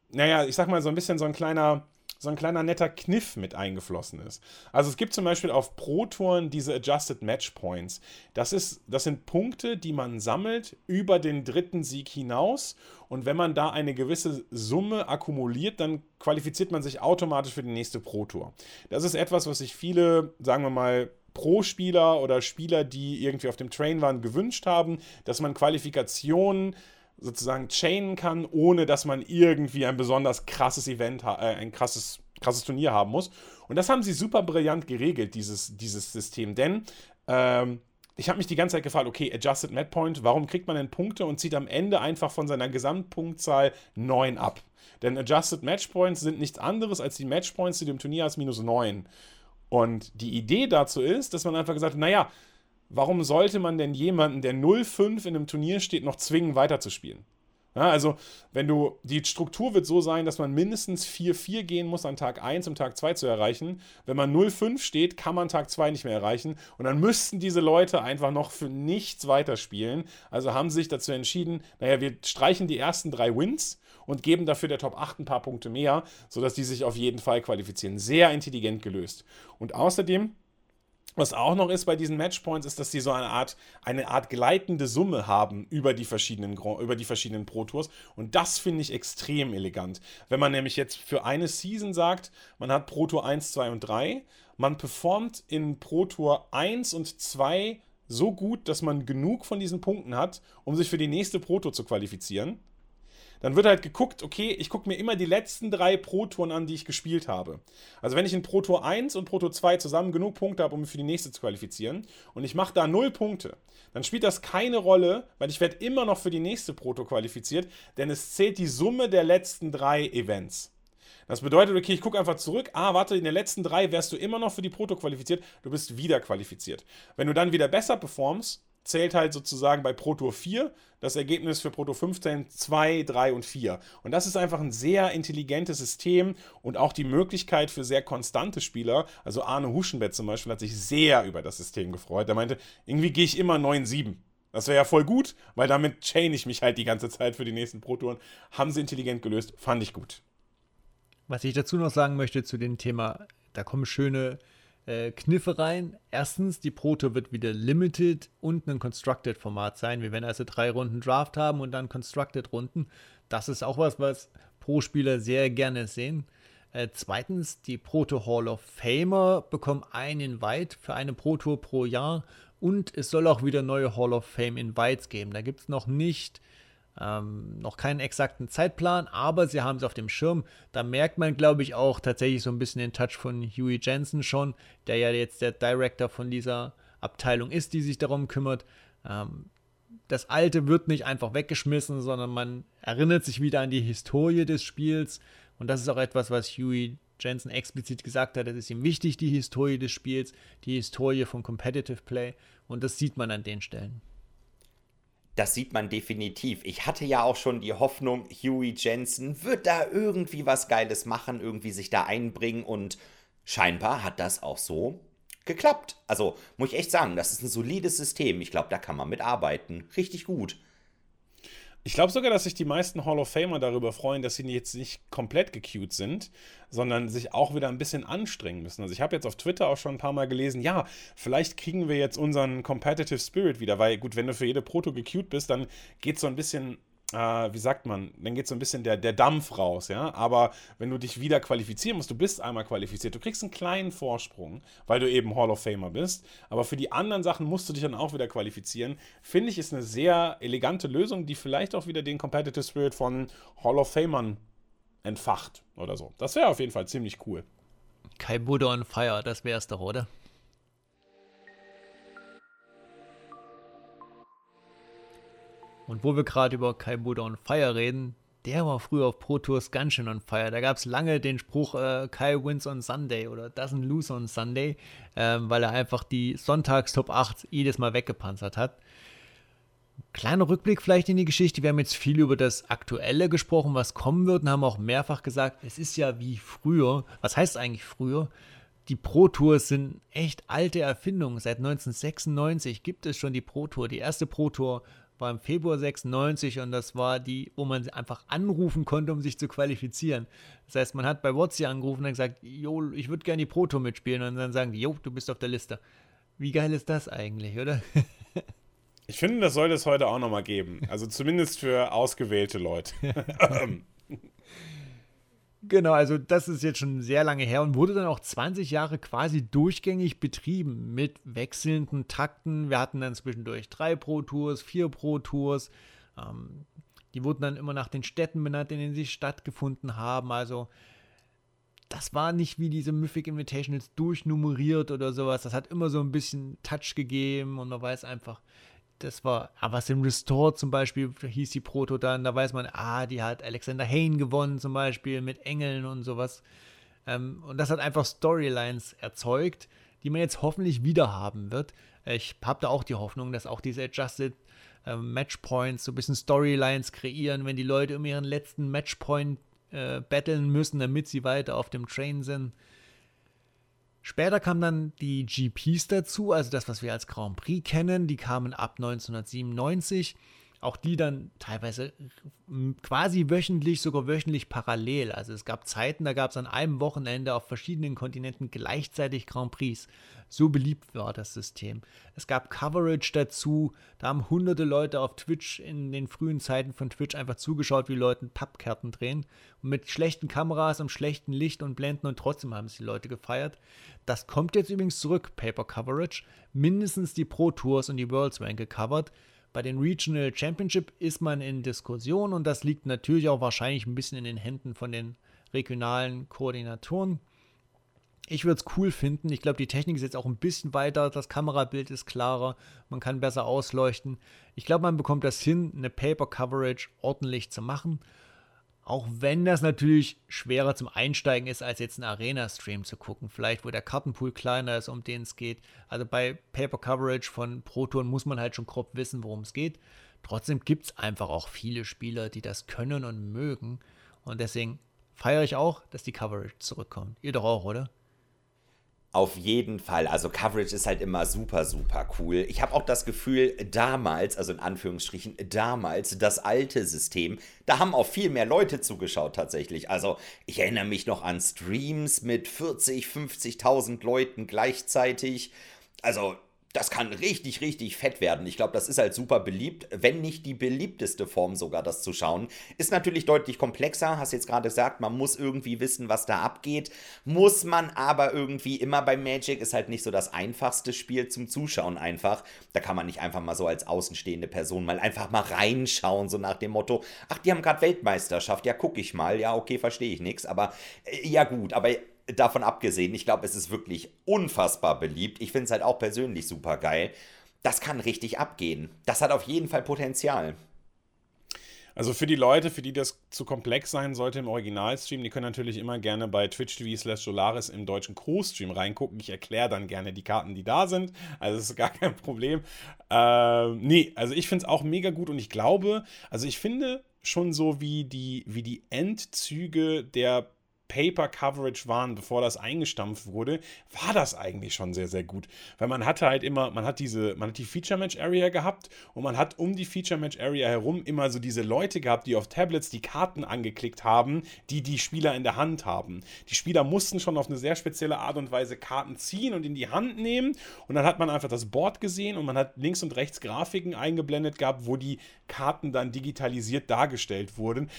naja, ich sag mal so ein bisschen so ein kleiner so ein kleiner netter Kniff mit eingeflossen ist. Also es gibt zum Beispiel auf Pro-Touren diese Adjusted Match Points. Das, ist, das sind Punkte, die man sammelt über den dritten Sieg hinaus. Und wenn man da eine gewisse Summe akkumuliert, dann qualifiziert man sich automatisch für die nächste Pro-Tour. Das ist etwas, was sich viele, sagen wir mal, Pro-Spieler oder Spieler, die irgendwie auf dem Train waren, gewünscht haben, dass man Qualifikationen sozusagen chainen kann, ohne dass man irgendwie ein besonders krasses Event, äh, ein krasses, krasses Turnier haben muss. Und das haben sie super brillant geregelt, dieses, dieses System. Denn ähm, ich habe mich die ganze Zeit gefragt, okay, Adjusted Net Point, warum kriegt man denn Punkte und zieht am Ende einfach von seiner Gesamtpunktzahl 9 ab? Denn Adjusted Match Points sind nichts anderes als die Match Points, die du im Turnier hast, minus 9. Und die Idee dazu ist, dass man einfach gesagt hat, naja, warum sollte man denn jemanden, der 0-5 in einem Turnier steht, noch zwingen, weiterzuspielen? Ja, also, wenn du, die Struktur wird so sein, dass man mindestens 4-4 gehen muss an Tag 1, um Tag 2 zu erreichen. Wenn man 0-5 steht, kann man Tag 2 nicht mehr erreichen. Und dann müssten diese Leute einfach noch für nichts weiterspielen. Also haben sie sich dazu entschieden, naja, wir streichen die ersten drei Wins und geben dafür der Top 8 ein paar Punkte mehr, sodass die sich auf jeden Fall qualifizieren. Sehr intelligent gelöst. Und außerdem was auch noch ist bei diesen Matchpoints, ist, dass sie so eine Art, eine Art gleitende Summe haben über die verschiedenen, über die verschiedenen Pro Tours. Und das finde ich extrem elegant. Wenn man nämlich jetzt für eine Season sagt, man hat Pro Tour 1, 2 und 3, man performt in Pro Tour 1 und 2 so gut, dass man genug von diesen Punkten hat, um sich für die nächste Pro Tour zu qualifizieren dann wird halt geguckt, okay, ich gucke mir immer die letzten drei Pro-Touren an, die ich gespielt habe. Also wenn ich in Pro Tour 1 und Pro Tour 2 zusammen genug Punkte habe, um mich für die nächste zu qualifizieren, und ich mache da null Punkte, dann spielt das keine Rolle, weil ich werde immer noch für die nächste Pro Tour qualifiziert, denn es zählt die Summe der letzten drei Events. Das bedeutet, okay, ich gucke einfach zurück. Ah, warte, in den letzten drei wärst du immer noch für die Proto qualifiziert. Du bist wieder qualifiziert. Wenn du dann wieder besser performst, zählt halt sozusagen bei Pro Tour 4 das Ergebnis für Pro Tour 15, 2, 3 und 4. Und das ist einfach ein sehr intelligentes System und auch die Möglichkeit für sehr konstante Spieler. Also Arne Huschenbett zum Beispiel hat sich sehr über das System gefreut. Er meinte, irgendwie gehe ich immer 9-7. Das wäre ja voll gut, weil damit chain ich mich halt die ganze Zeit für die nächsten Pro-Touren. Haben sie intelligent gelöst, fand ich gut. Was ich dazu noch sagen möchte zu dem Thema, da kommen schöne äh, Kniffe rein. Erstens, die Proto wird wieder Limited und ein Constructed-Format sein. Wir werden also drei Runden Draft haben und dann Constructed-Runden. Das ist auch was, was Pro-Spieler sehr gerne sehen. Äh, zweitens, die Proto Hall of Famer bekommen einen Invite für eine Proto pro Jahr und es soll auch wieder neue Hall of Fame Invites geben. Da gibt es noch nicht ähm, noch keinen exakten Zeitplan, aber sie haben es auf dem Schirm. Da merkt man, glaube ich, auch tatsächlich so ein bisschen den Touch von Huey Jensen schon, der ja jetzt der Director von dieser Abteilung ist, die sich darum kümmert. Ähm, das Alte wird nicht einfach weggeschmissen, sondern man erinnert sich wieder an die Historie des Spiels. Und das ist auch etwas, was Huey Jensen explizit gesagt hat. Es ist ihm wichtig, die Historie des Spiels, die Historie von Competitive Play. Und das sieht man an den Stellen. Das sieht man definitiv. Ich hatte ja auch schon die Hoffnung, Huey Jensen wird da irgendwie was Geiles machen, irgendwie sich da einbringen und scheinbar hat das auch so geklappt. Also muss ich echt sagen, das ist ein solides System. Ich glaube, da kann man mitarbeiten. Richtig gut. Ich glaube sogar, dass sich die meisten Hall of Famer darüber freuen, dass sie jetzt nicht komplett gecued sind, sondern sich auch wieder ein bisschen anstrengen müssen. Also ich habe jetzt auf Twitter auch schon ein paar Mal gelesen, ja, vielleicht kriegen wir jetzt unseren Competitive Spirit wieder, weil gut, wenn du für jede Proto gecued bist, dann geht so ein bisschen äh, wie sagt man, dann geht so ein bisschen der, der Dampf raus, ja. Aber wenn du dich wieder qualifizieren musst, du bist einmal qualifiziert, du kriegst einen kleinen Vorsprung, weil du eben Hall of Famer bist. Aber für die anderen Sachen musst du dich dann auch wieder qualifizieren. Finde ich, ist eine sehr elegante Lösung, die vielleicht auch wieder den Competitive Spirit von Hall of Famern entfacht oder so. Das wäre auf jeden Fall ziemlich cool. Kai Buddha on Fire, das wär's doch, oder? Und wo wir gerade über Kai Buddha on Fire reden, der war früher auf Pro Tours ganz schön on fire. Da gab es lange den Spruch, äh, Kai wins on Sunday oder doesn't lose on Sunday, ähm, weil er einfach die Sonntags Top 8 jedes Mal weggepanzert hat. Kleiner Rückblick vielleicht in die Geschichte. Wir haben jetzt viel über das Aktuelle gesprochen, was kommen wird und haben auch mehrfach gesagt, es ist ja wie früher. Was heißt eigentlich früher? Die Pro Tours sind echt alte Erfindungen. Seit 1996 gibt es schon die Pro Tour. Die erste Pro Tour war im Februar 96 und das war die, wo man einfach anrufen konnte, um sich zu qualifizieren. Das heißt, man hat bei WhatsApp angerufen und gesagt, jo, ich würde gerne die Pro Tour mitspielen und dann sagen die, jo, du bist auf der Liste. Wie geil ist das eigentlich, oder? ich finde, das sollte es heute auch nochmal geben. Also zumindest für ausgewählte Leute. *laughs* *laughs* Genau, also das ist jetzt schon sehr lange her und wurde dann auch 20 Jahre quasi durchgängig betrieben mit wechselnden Takten. Wir hatten dann zwischendurch drei Pro Tours, vier Pro Tours. Ähm, die wurden dann immer nach den Städten benannt, in denen sie stattgefunden haben. Also das war nicht wie diese Mythic Invitationals durchnummeriert oder sowas. Das hat immer so ein bisschen Touch gegeben und man weiß einfach, das war, aber was im Restore zum Beispiel hieß die Proto dann, da weiß man, ah, die hat Alexander Hain gewonnen zum Beispiel mit Engeln und sowas. Ähm, und das hat einfach Storylines erzeugt, die man jetzt hoffentlich wieder haben wird. Ich habe da auch die Hoffnung, dass auch diese Adjusted äh, Matchpoints so ein bisschen Storylines kreieren, wenn die Leute um ihren letzten Matchpoint äh, battlen müssen, damit sie weiter auf dem Train sind. Später kamen dann die GPs dazu, also das, was wir als Grand Prix kennen. Die kamen ab 1997 auch die dann teilweise quasi wöchentlich, sogar wöchentlich parallel. Also es gab Zeiten, da gab es an einem Wochenende auf verschiedenen Kontinenten gleichzeitig Grand Prix. So beliebt war das System. Es gab Coverage dazu, da haben hunderte Leute auf Twitch in den frühen Zeiten von Twitch einfach zugeschaut, wie Leute Pappkarten drehen. Und mit schlechten Kameras und schlechtem Licht und Blenden und trotzdem haben es die Leute gefeiert. Das kommt jetzt übrigens zurück, Paper Coverage. Mindestens die Pro Tours und die Worlds werden gecovert. Bei den Regional Championship ist man in Diskussion und das liegt natürlich auch wahrscheinlich ein bisschen in den Händen von den regionalen Koordinatoren. Ich würde es cool finden. Ich glaube, die Technik ist jetzt auch ein bisschen weiter. Das Kamerabild ist klarer. Man kann besser ausleuchten. Ich glaube, man bekommt das hin, eine Paper Coverage ordentlich zu machen. Auch wenn das natürlich schwerer zum Einsteigen ist, als jetzt einen Arena-Stream zu gucken. Vielleicht, wo der Kartenpool kleiner ist, um den es geht. Also bei Paper Coverage von Proton muss man halt schon grob wissen, worum es geht. Trotzdem gibt es einfach auch viele Spieler, die das können und mögen. Und deswegen feiere ich auch, dass die Coverage zurückkommt. Ihr doch auch, oder? Auf jeden Fall. Also Coverage ist halt immer super, super cool. Ich habe auch das Gefühl, damals, also in Anführungsstrichen, damals, das alte System, da haben auch viel mehr Leute zugeschaut tatsächlich. Also ich erinnere mich noch an Streams mit 40, 50.000 Leuten gleichzeitig. Also das kann richtig, richtig fett werden. Ich glaube, das ist halt super beliebt, wenn nicht die beliebteste Form sogar, das zu schauen. Ist natürlich deutlich komplexer, hast jetzt gerade gesagt, man muss irgendwie wissen, was da abgeht. Muss man aber irgendwie immer bei Magic, ist halt nicht so das einfachste Spiel zum Zuschauen einfach. Da kann man nicht einfach mal so als außenstehende Person mal einfach mal reinschauen, so nach dem Motto, ach, die haben gerade Weltmeisterschaft, ja, guck ich mal, ja, okay, verstehe ich nichts, aber äh, ja gut, aber davon abgesehen, ich glaube, es ist wirklich unfassbar beliebt. Ich finde es halt auch persönlich super geil. Das kann richtig abgehen. Das hat auf jeden Fall Potenzial. Also für die Leute, für die das zu komplex sein sollte im Originalstream, die können natürlich immer gerne bei twitch.tv slash Solaris im deutschen Co-Stream reingucken. Ich erkläre dann gerne die Karten, die da sind. Also das ist gar kein Problem. Ähm, nee, also ich finde es auch mega gut und ich glaube, also ich finde schon so wie die, wie die Endzüge der Paper-Coverage waren, bevor das eingestampft wurde, war das eigentlich schon sehr, sehr gut. Weil man hatte halt immer, man hat diese, man hat die Feature-Match-Area gehabt und man hat um die Feature-Match-Area herum immer so diese Leute gehabt, die auf Tablets die Karten angeklickt haben, die die Spieler in der Hand haben. Die Spieler mussten schon auf eine sehr spezielle Art und Weise Karten ziehen und in die Hand nehmen und dann hat man einfach das Board gesehen und man hat links und rechts Grafiken eingeblendet gehabt, wo die Karten dann digitalisiert dargestellt wurden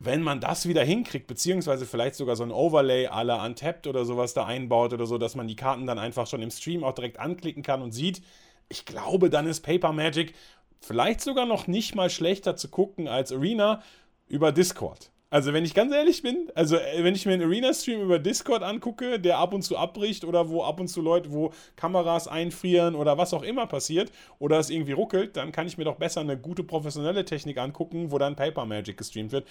wenn man das wieder hinkriegt, beziehungsweise vielleicht sogar so ein Overlay à la Untapped oder sowas da einbaut oder so, dass man die Karten dann einfach schon im Stream auch direkt anklicken kann und sieht, ich glaube, dann ist Paper Magic vielleicht sogar noch nicht mal schlechter zu gucken als Arena über Discord. Also, wenn ich ganz ehrlich bin, also äh, wenn ich mir einen Arena-Stream über Discord angucke, der ab und zu abbricht oder wo ab und zu Leute, wo Kameras einfrieren oder was auch immer passiert oder es irgendwie ruckelt, dann kann ich mir doch besser eine gute professionelle Technik angucken, wo dann Paper Magic gestreamt wird.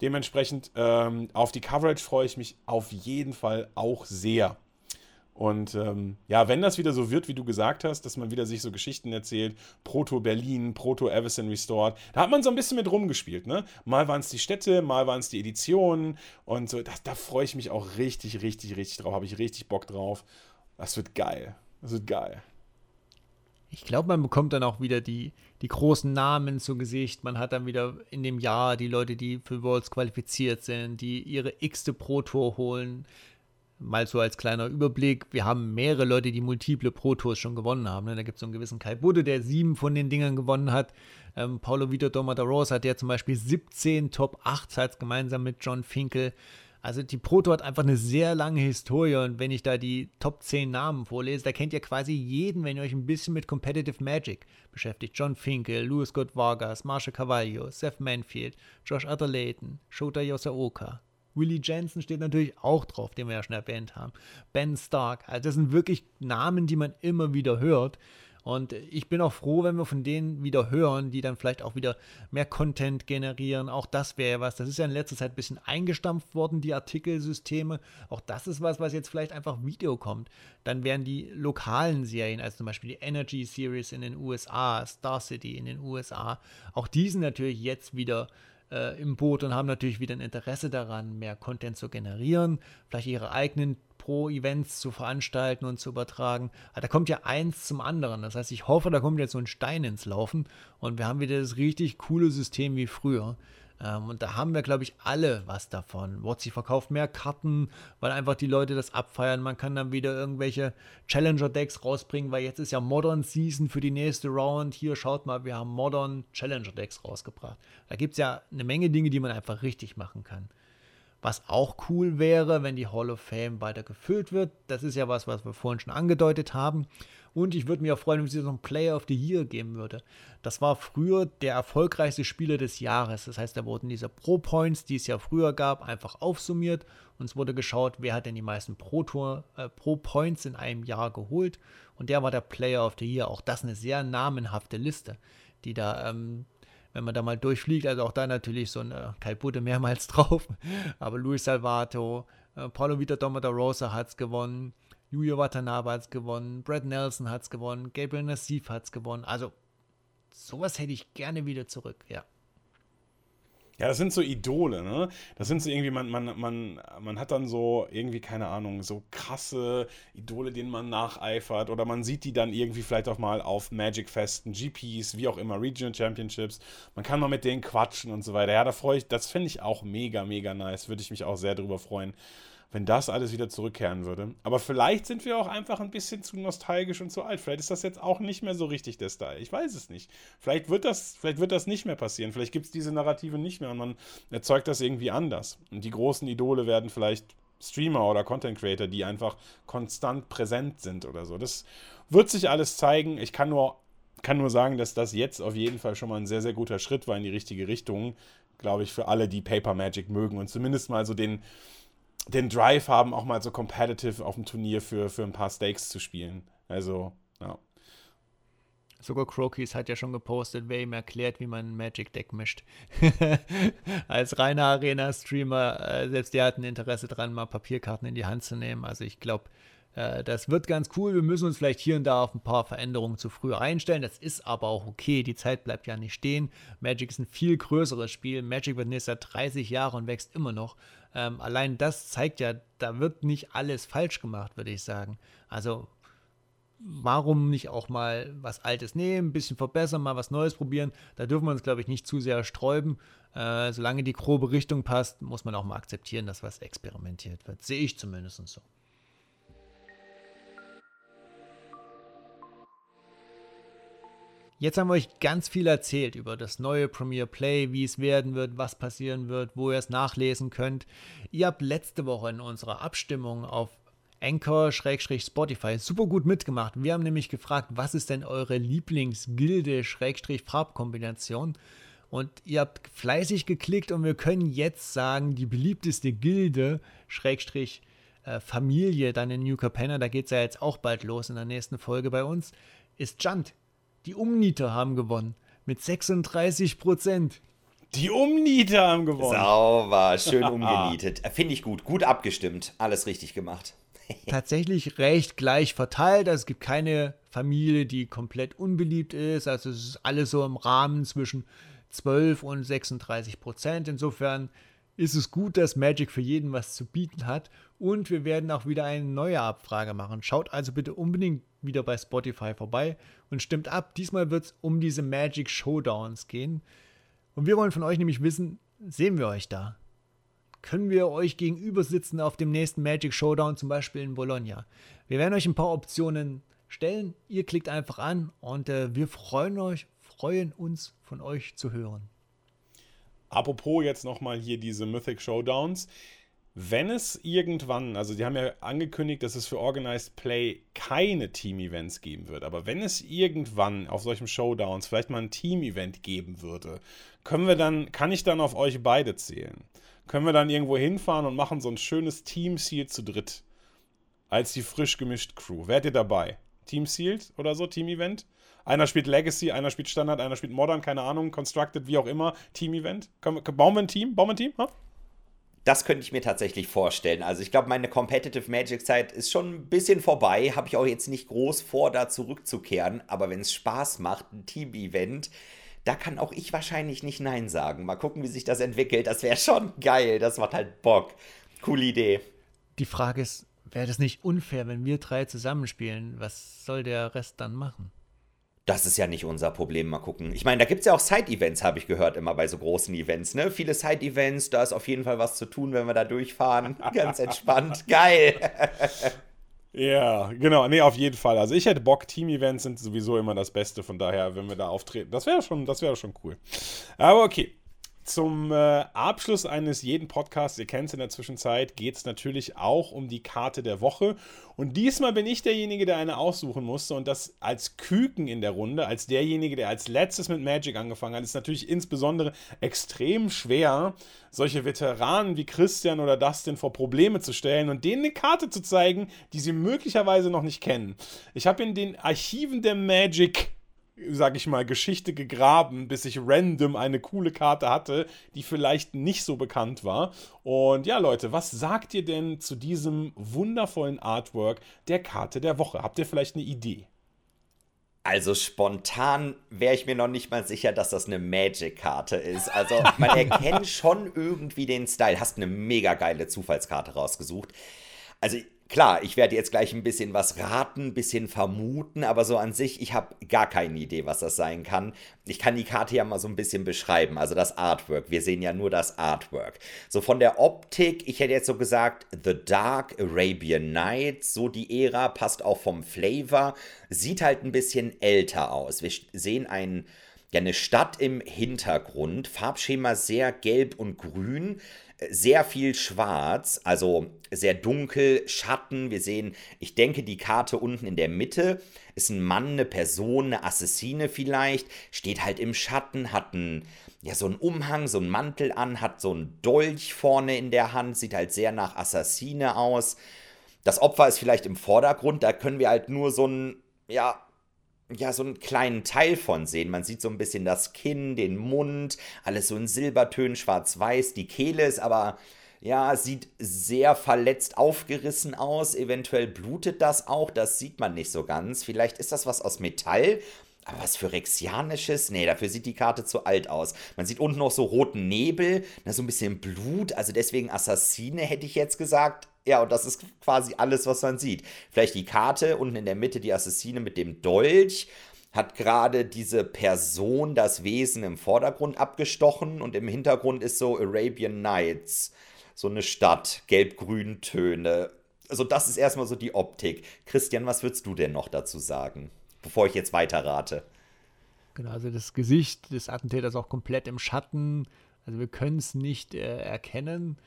Dementsprechend ähm, auf die Coverage freue ich mich auf jeden Fall auch sehr. Und ähm, ja, wenn das wieder so wird, wie du gesagt hast, dass man wieder sich so Geschichten erzählt, Proto Berlin, Proto Everson Restored, da hat man so ein bisschen mit rumgespielt, ne? Mal waren es die Städte, mal waren es die Editionen und so, das, da freue ich mich auch richtig, richtig, richtig drauf, habe ich richtig Bock drauf. Das wird geil. Das wird geil. Ich glaube, man bekommt dann auch wieder die, die großen Namen zu Gesicht. Man hat dann wieder in dem Jahr die Leute, die für Worlds qualifiziert sind, die ihre x-te Pro-Tour holen. Mal so als kleiner Überblick, wir haben mehrere Leute, die multiple Pro-Tours schon gewonnen haben. Ne? Da gibt es so einen gewissen Kai Budde, der sieben von den Dingern gewonnen hat. Ähm, Paulo Vitor Domataros hat ja zum Beispiel 17 Top 8 gemeinsam mit John Finkel. Also die Proto hat einfach eine sehr lange Historie und wenn ich da die Top 10 Namen vorlese, da kennt ihr quasi jeden, wenn ihr euch ein bisschen mit Competitive Magic beschäftigt. John Finkel, Louis Scott Vargas, Marshall Cavallo, Seth Manfield, Josh Atherlayton, Shota Yosaoka. Willie Jensen steht natürlich auch drauf, den wir ja schon erwähnt haben. Ben Stark. Also das sind wirklich Namen, die man immer wieder hört. Und ich bin auch froh, wenn wir von denen wieder hören, die dann vielleicht auch wieder mehr Content generieren. Auch das wäre was. Das ist ja in letzter Zeit ein bisschen eingestampft worden, die Artikelsysteme. Auch das ist was, was jetzt vielleicht einfach Video kommt. Dann wären die lokalen Serien, also zum Beispiel die Energy Series in den USA, Star City in den USA, auch die sind natürlich jetzt wieder äh, im Boot und haben natürlich wieder ein Interesse daran, mehr Content zu generieren, vielleicht ihre eigenen Pro-Events zu veranstalten und zu übertragen. Aber da kommt ja eins zum anderen. Das heißt, ich hoffe, da kommt jetzt so ein Stein ins Laufen und wir haben wieder das richtig coole System wie früher. Ähm, und da haben wir, glaube ich, alle was davon. WotC verkauft mehr Karten, weil einfach die Leute das abfeiern. Man kann dann wieder irgendwelche Challenger-Decks rausbringen, weil jetzt ist ja Modern Season für die nächste Round. Hier schaut mal, wir haben Modern Challenger-Decks rausgebracht. Da gibt es ja eine Menge Dinge, die man einfach richtig machen kann. Was auch cool wäre, wenn die Hall of Fame weiter gefüllt wird. Das ist ja was, was wir vorhin schon angedeutet haben. Und ich würde mich auch freuen, wenn es so einen Player of the Year geben würde. Das war früher der erfolgreichste Spieler des Jahres. Das heißt, da wurden diese Pro-Points, die es ja früher gab, einfach aufsummiert und es wurde geschaut, wer hat denn die meisten äh, Pro-Points äh, Pro in einem Jahr geholt. Und der war der Player of the Year. Auch das eine sehr namenhafte Liste, die da ähm, wenn man da mal durchfliegt, also auch da natürlich so ein äh, Kai Budde mehrmals *laughs* drauf, aber Luis Salvato, äh, Paulo Vita Rosa hat es gewonnen, Yuya Watanabe hat es gewonnen, Brad Nelson hat es gewonnen, Gabriel Nassif hat es gewonnen. Also sowas hätte ich gerne wieder zurück, ja. Ja, das sind so Idole, ne? Das sind so irgendwie, man, man, man, man hat dann so irgendwie, keine Ahnung, so krasse Idole, denen man nacheifert. Oder man sieht die dann irgendwie vielleicht auch mal auf Magic-Festen, GPs, wie auch immer, Regional Championships. Man kann mal mit denen quatschen und so weiter. Ja, da freue ich, das finde ich auch mega, mega nice. Würde ich mich auch sehr drüber freuen wenn das alles wieder zurückkehren würde. Aber vielleicht sind wir auch einfach ein bisschen zu nostalgisch und zu alt. Vielleicht ist das jetzt auch nicht mehr so richtig der Style. Ich weiß es nicht. Vielleicht wird das, vielleicht wird das nicht mehr passieren. Vielleicht gibt es diese Narrative nicht mehr und man erzeugt das irgendwie anders. Und die großen Idole werden vielleicht Streamer oder Content Creator, die einfach konstant präsent sind oder so. Das wird sich alles zeigen. Ich kann nur, kann nur sagen, dass das jetzt auf jeden Fall schon mal ein sehr, sehr guter Schritt war in die richtige Richtung. Glaube ich, für alle, die Paper Magic mögen und zumindest mal so den, den Drive haben, auch mal so competitive auf dem Turnier für, für ein paar Stakes zu spielen. Also, ja. Sogar Crokies hat ja schon gepostet, wer ihm erklärt, wie man ein Magic Deck mischt. *laughs* Als reiner Arena-Streamer, äh, selbst der hat ein Interesse dran, mal Papierkarten in die Hand zu nehmen. Also ich glaube, Äh, das wird ganz cool. Wir müssen uns vielleicht hier und da auf ein paar Veränderungen zu früh einstellen. Das ist aber auch okay. Die Zeit bleibt ja nicht stehen. Magic ist ein viel größeres Spiel. Magic wird nächstes Jahr 30 Jahre und wächst immer noch. Ähm, allein das zeigt ja, da wird nicht alles falsch gemacht, würde ich sagen. Also warum nicht auch mal was Altes nehmen, ein bisschen verbessern, mal was Neues probieren. Da dürfen wir uns, glaube ich, nicht zu sehr sträuben. Äh, solange die grobe Richtung passt, muss man auch mal akzeptieren, dass was experimentiert wird. Sehe ich zumindest so. Jetzt haben wir euch ganz viel erzählt über das neue Premiere Play, wie es werden wird, was passieren wird, wo ihr es nachlesen könnt. Ihr habt letzte Woche in unserer Abstimmung auf Anchor-Spotify super gut mitgemacht. Wir haben nämlich gefragt, was ist denn eure Lieblingsgilde-Farbkombination? Und ihr habt fleißig geklickt und wir können jetzt sagen, die beliebteste Gilde, Schrägstrich äh, dann in New Capenna, da geht es ja jetzt auch bald los in der nächsten Folge bei uns, ist Junt. Die Umnieter haben gewonnen mit 36 Prozent. Die Umnieter haben gewonnen. Sauber, schön *laughs* umgenietet. Finde ich gut, gut abgestimmt, alles richtig gemacht. *laughs* Tatsächlich recht gleich verteilt. Also es gibt keine Familie, die komplett unbeliebt ist. Also es ist alles so im Rahmen zwischen 12 und 36 Prozent. Insofern ist es gut, dass Magic für jeden was zu bieten hat. Und wir werden auch wieder eine neue Abfrage machen. Schaut also bitte unbedingt wieder bei Spotify vorbei und stimmt ab. Diesmal wird es um diese Magic Showdowns gehen. Und wir wollen von euch nämlich wissen, sehen wir euch da? Können wir euch gegenüber sitzen auf dem nächsten Magic Showdown, zum Beispiel in Bologna? Wir werden euch ein paar Optionen stellen. Ihr klickt einfach an und äh, wir freuen euch, freuen uns von euch zu hören. Apropos jetzt nochmal hier diese Mythic Showdowns. Wenn es irgendwann, also die haben ja angekündigt, dass es für Organized Play keine Team-Events geben wird, aber wenn es irgendwann auf solchen Showdowns vielleicht mal ein Team-Event geben würde, können wir dann, kann ich dann auf euch beide zählen? Können wir dann irgendwo hinfahren und machen so ein schönes Team-Seal zu dritt? Als die frisch gemischte Crew. Wärt ihr dabei? Team Sealed oder so, Team-Event? Einer spielt Legacy, einer spielt Standard, einer spielt Modern, keine Ahnung, Constructed, wie auch immer, Team-Event. Bauen wir ein Team? Bauen wir ein Team? Ha? Das könnte ich mir tatsächlich vorstellen. Also ich glaube, meine Competitive Magic-Zeit ist schon ein bisschen vorbei. Habe ich auch jetzt nicht groß vor, da zurückzukehren. Aber wenn es Spaß macht, ein Team-Event, da kann auch ich wahrscheinlich nicht Nein sagen. Mal gucken, wie sich das entwickelt. Das wäre schon geil. Das macht halt Bock. Coole Idee. Die Frage ist, wäre das nicht unfair, wenn wir drei zusammenspielen? Was soll der Rest dann machen? Das ist ja nicht unser Problem, mal gucken. Ich meine, da gibt es ja auch Side-Events, habe ich gehört, immer bei so großen Events, ne? Viele Side-Events, da ist auf jeden Fall was zu tun, wenn wir da durchfahren. *laughs* Ganz entspannt. Geil. *laughs* Ja, genau. Nee, auf jeden Fall. Also ich hätte Bock, Team-Events sind sowieso immer das Beste, von daher, wenn wir da auftreten. Das wäre schon, das wäre schon cool. Aber okay zum äh, Abschluss eines jeden Podcasts, ihr kennt es in der Zwischenzeit, geht es natürlich auch um die Karte der Woche. Und diesmal bin ich derjenige, der eine aussuchen musste. Und das als Küken in der Runde, als derjenige, der als letztes mit Magic angefangen hat, ist natürlich insbesondere extrem schwer, solche Veteranen wie Christian oder Dustin vor Probleme zu stellen und denen eine Karte zu zeigen, die sie möglicherweise noch nicht kennen. Ich habe in den Archiven der Magic sag ich mal, Geschichte gegraben, bis ich random eine coole Karte hatte, die vielleicht nicht so bekannt war. Und ja, Leute, was sagt ihr denn zu diesem wundervollen Artwork der Karte der Woche? Habt ihr vielleicht eine Idee? Also spontan wäre ich mir noch nicht mal sicher, dass das eine Magic-Karte ist. Also *laughs* man erkennt schon irgendwie den Style. Hast eine mega geile Zufallskarte rausgesucht. Also Klar, ich werde jetzt gleich ein bisschen was raten, ein bisschen vermuten, aber so an sich, ich habe gar keine Idee, was das sein kann. Ich kann die Karte ja mal so ein bisschen beschreiben, also das Artwork. Wir sehen ja nur das Artwork. So von der Optik, ich hätte jetzt so gesagt, The Dark Arabian Nights, so die Ära, passt auch vom Flavor, sieht halt ein bisschen älter aus. Wir sehen einen ja, eine Stadt im Hintergrund, Farbschema sehr gelb und grün, sehr viel schwarz, also sehr dunkel, Schatten. Wir sehen, ich denke, die Karte unten in der Mitte ist ein Mann, eine Person, eine Assassine vielleicht, steht halt im Schatten, hat ein, ja, so einen Umhang, so einen Mantel an, hat so einen Dolch vorne in der Hand, sieht halt sehr nach Assassine aus. Das Opfer ist vielleicht im Vordergrund, da können wir halt nur so ein, ja, ja, so einen kleinen Teil von sehen. Man sieht so ein bisschen das Kinn, den Mund, alles so in Silbertönen, schwarz-weiß. Die Kehle ist aber Ja, sieht sehr verletzt aufgerissen aus. Eventuell blutet das auch. Das sieht man nicht so ganz. Vielleicht ist das was aus Metall. Aber was für Rexianisches? Nee, dafür sieht die Karte zu alt aus. Man sieht unten noch so roten Nebel, na, so ein bisschen Blut. Also deswegen Assassine hätte ich jetzt gesagt. Ja, und das ist quasi alles, was man sieht. Vielleicht die Karte, unten in der Mitte die Assassine mit dem Dolch hat gerade diese Person das Wesen im Vordergrund abgestochen und im Hintergrund ist so Arabian Nights so eine Stadt, gelb-grün Töne. Also das ist erstmal so die Optik. Christian, was würdest du denn noch dazu sagen, bevor ich jetzt weiter rate? Genau, also das Gesicht des Attentäters auch komplett im Schatten. Also wir können es nicht äh, erkennen.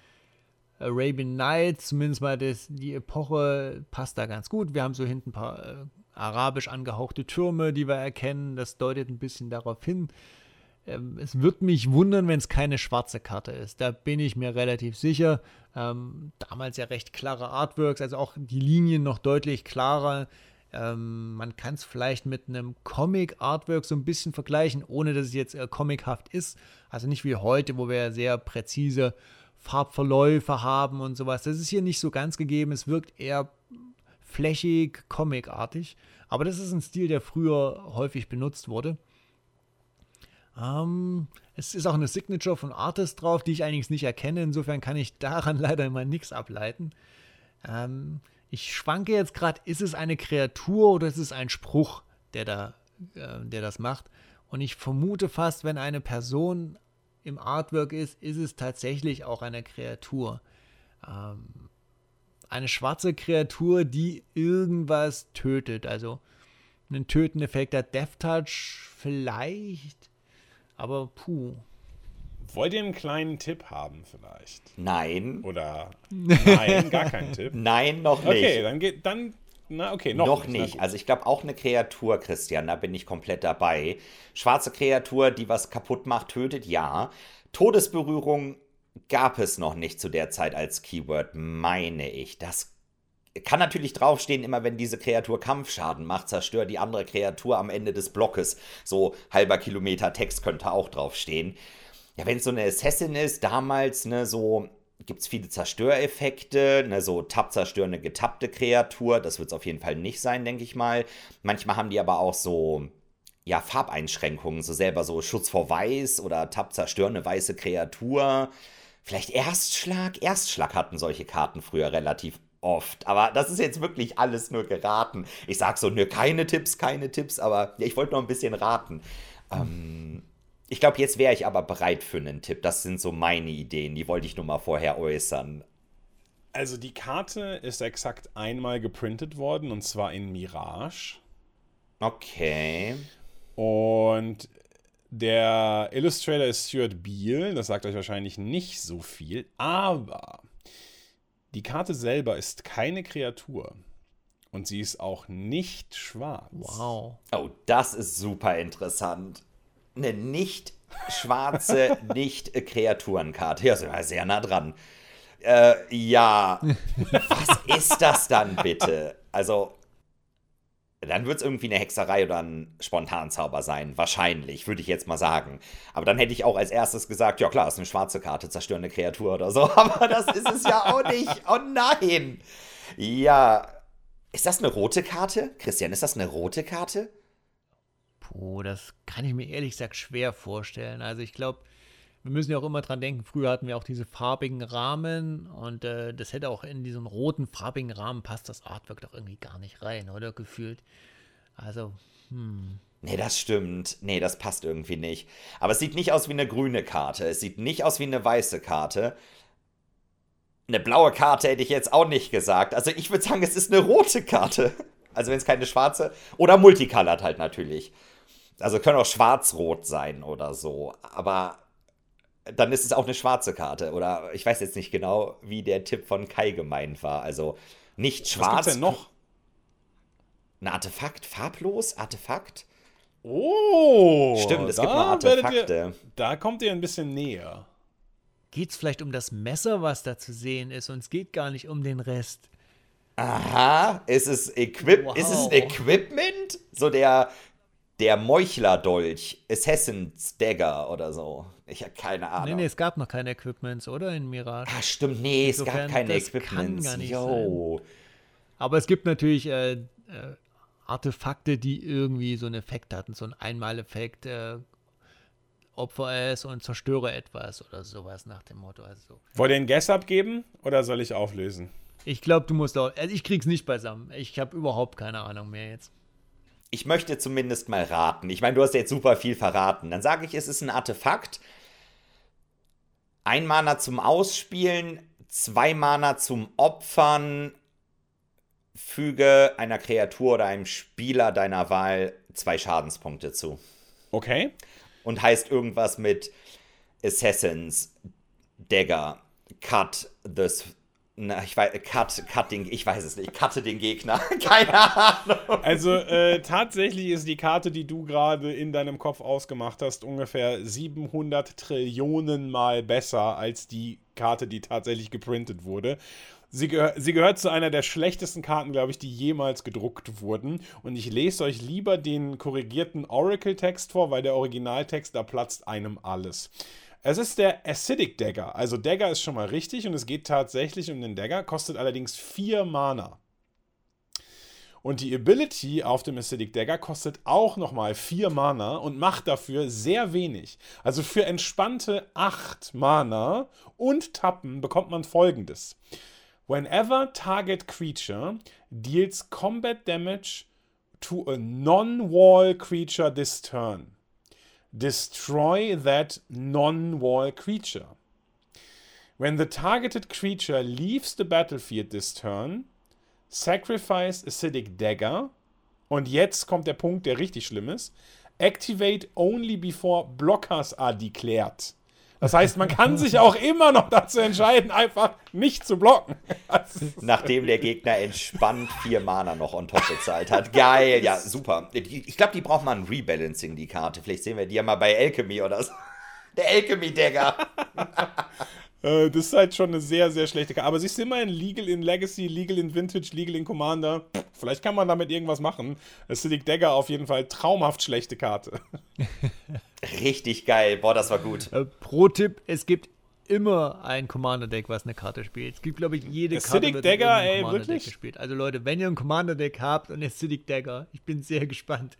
Arabian Nights, zumindest mal das, die Epoche, passt da ganz gut. Wir haben so hinten ein paar äh, arabisch angehauchte Türme, die wir erkennen. Das deutet ein bisschen darauf hin. Ähm, es wird mich wundern, wenn es keine schwarze Karte ist. Da bin ich mir relativ sicher. Ähm, damals ja recht klare Artworks, also auch die Linien noch deutlich klarer. Ähm, man kann es vielleicht mit einem Comic-Artwork so ein bisschen vergleichen, ohne dass es jetzt äh, comichaft ist. Also nicht wie heute, wo wir sehr präzise Farbverläufe haben und sowas. Das ist hier nicht so ganz gegeben. Es wirkt eher flächig, comicartig. Aber das ist ein Stil, der früher häufig benutzt wurde. Ähm, es ist auch eine Signature von Artist drauf, die ich allerdings nicht erkenne. Insofern kann ich *laughs* daran leider immer nichts ableiten. Ähm, ich schwanke jetzt gerade, ist es eine Kreatur oder ist es ein Spruch, der, da, äh, der das macht? Und ich vermute fast, wenn eine Person im Artwork ist, ist es tatsächlich auch eine Kreatur. Ähm, eine schwarze Kreatur, die irgendwas tötet. Also einen Töteneffekt hat Death Touch vielleicht. Aber puh. Wollt ihr einen kleinen Tipp haben vielleicht? Nein. Oder *laughs* nein, gar keinen Tipp? Nein, noch nicht. Okay, dann geht dann na, okay, noch, noch nicht. Also ich glaube auch eine Kreatur, Christian, da bin ich komplett dabei. Schwarze Kreatur, die was kaputt macht, tötet, ja. Todesberührung gab es noch nicht zu der Zeit als Keyword, meine ich. Das kann natürlich draufstehen, immer wenn diese Kreatur Kampfschaden macht, zerstört die andere Kreatur am Ende des Blockes. So halber Kilometer Text könnte auch draufstehen. Ja, wenn es so eine Assassin ist, damals, ne, so gibt es viele Zerstöreffekte, ne, so tapp-zerstörende, getappte Kreatur. Das wird es auf jeden Fall nicht sein, denke ich mal. Manchmal haben die aber auch so, ja, Farbeinschränkungen, so selber so Schutz vor Weiß oder tapp-zerstörende weiße Kreatur. Vielleicht Erstschlag? Erstschlag hatten solche Karten früher relativ oft. Aber das ist jetzt wirklich alles nur geraten. Ich sag so, nö, keine Tipps, keine Tipps, aber ja, ich wollte noch ein bisschen raten. Ähm, ich glaube, jetzt wäre ich aber bereit für einen Tipp. Das sind so meine Ideen, die wollte ich nur mal vorher äußern. Also die Karte ist exakt einmal geprintet worden und zwar in Mirage. Okay. Und der Illustrator ist Stuart Beale, das sagt euch wahrscheinlich nicht so viel, aber die Karte selber ist keine Kreatur. Und sie ist auch nicht schwarz. Wow. Oh, das ist super interessant. Eine nicht schwarze, *laughs* nicht Kreaturenkarte. Ja, sind wir sehr nah dran. Äh, ja. Was ist das dann bitte? Also, dann wird es irgendwie eine Hexerei oder ein Spontanzauber sein. Wahrscheinlich, würde ich jetzt mal sagen. Aber dann hätte ich auch als erstes gesagt, ja klar, ist eine schwarze Karte, zerstörende Kreatur oder so. *laughs* Aber das ist es ja auch nicht. Oh nein. Ja. Ist das eine rote Karte? Christian, ist das eine rote Karte? Puh, das kann ich mir ehrlich gesagt schwer vorstellen. Also ich glaube, wir müssen ja auch immer dran denken, früher hatten wir auch diese farbigen Rahmen und äh, das hätte auch in diesen roten farbigen Rahmen passt das Artwork doch irgendwie gar nicht rein, oder? Gefühlt. Also, hm. Nee, das stimmt. Nee, das passt irgendwie nicht. Aber es sieht nicht aus wie eine grüne Karte. Es sieht nicht aus wie eine weiße Karte. Eine blaue Karte hätte ich jetzt auch nicht gesagt. Also ich würde sagen, es ist eine rote Karte. *laughs* Also wenn es keine schwarze. Oder multicolored halt natürlich. Also können auch schwarz-rot sein oder so. Aber dann ist es auch eine schwarze Karte. Oder ich weiß jetzt nicht genau, wie der Tipp von Kai gemeint war. Also nicht schwarz. Was gibt's denn noch? Ein Artefakt, farblos, Artefakt. Oh! Stimmt, es gibt noch Artefakte. Ihr, da kommt ihr ein bisschen näher. Geht es vielleicht um das Messer, was da zu sehen ist, und es geht gar nicht um den Rest. Aha, ist es, Equip wow. ist es Equipment? So der, der Meuchlerdolch, Assassin's Dagger oder so. Ich habe keine Ahnung. Nee, nee, es gab noch keine Equipments, oder? In Mirage. Ah, stimmt, nee, Insofern, es gab keine Equipments. Kann gar nicht Yo. Sein. Aber es gibt natürlich äh, äh, Artefakte, die irgendwie so einen Effekt hatten, so einen Einmaleffekt. Äh, Opfer es und zerstöre etwas oder sowas nach dem Motto. Also Wollt ihr einen Guess abgeben oder soll ich auflösen? Ich glaube, du musst auch. Also ich krieg's nicht beisammen. Ich habe überhaupt keine Ahnung mehr jetzt. Ich möchte zumindest mal raten. Ich meine, du hast jetzt super viel verraten. Dann sage ich, es ist ein Artefakt. Ein Mana zum Ausspielen, zwei Mana zum Opfern. Füge einer Kreatur oder einem Spieler deiner Wahl zwei Schadenspunkte zu. Okay. Und heißt irgendwas mit Assassins, Dagger, Cut, the na, ich weiß, cut, cutting, ich weiß es nicht. Cutte den Gegner. *laughs* Keine Ahnung. Also äh, tatsächlich ist die Karte, die du gerade in deinem Kopf ausgemacht hast, ungefähr 700 Trillionen Mal besser als die Karte, die tatsächlich geprintet wurde. Sie, gehör, sie gehört zu einer der schlechtesten Karten, glaube ich, die jemals gedruckt wurden. Und ich lese euch lieber den korrigierten Oracle-Text vor, weil der Originaltext, da platzt einem alles. Es ist der Acidic Dagger. Also Dagger ist schon mal richtig und es geht tatsächlich um den Dagger, kostet allerdings 4 Mana. Und die Ability auf dem Acidic Dagger kostet auch nochmal 4 Mana und macht dafür sehr wenig. Also für entspannte 8 Mana und Tappen bekommt man folgendes. Whenever target creature deals combat damage to a non-wall creature this turn destroy that non wall creature. When the targeted creature leaves the battlefield this turn, sacrifice Acidic Dagger. Und jetzt kommt der Punkt, der richtig schlimm ist. Activate only before blockers are declared. Das heißt, man kann sich auch immer noch dazu entscheiden, einfach nicht zu blocken. Nachdem der Gegner entspannt vier Mana noch on top bezahlt hat. Geil, ja, super. Ich glaube, die braucht mal ein Rebalancing, die Karte. Vielleicht sehen wir die ja mal bei Alchemy oder so. Der Alchemy-Dagger. Äh, das ist halt schon eine sehr, sehr schlechte Karte. Aber sie ist immerhin Legal in Legacy, Legal in Vintage, Legal in Commander. Vielleicht kann man damit irgendwas machen. Acidic Dagger auf jeden Fall traumhaft schlechte Karte. *laughs* Richtig geil. Boah, das war gut. Äh, Pro-Tipp: Es gibt immer ein Commander-Deck, was eine Karte spielt. Es gibt, glaube ich, jede Acidic Karte wird Dagger, ey, wirklich? gespielt. Also Leute, wenn ihr ein Commander-Deck habt und Acidic Dagger, ich bin sehr gespannt.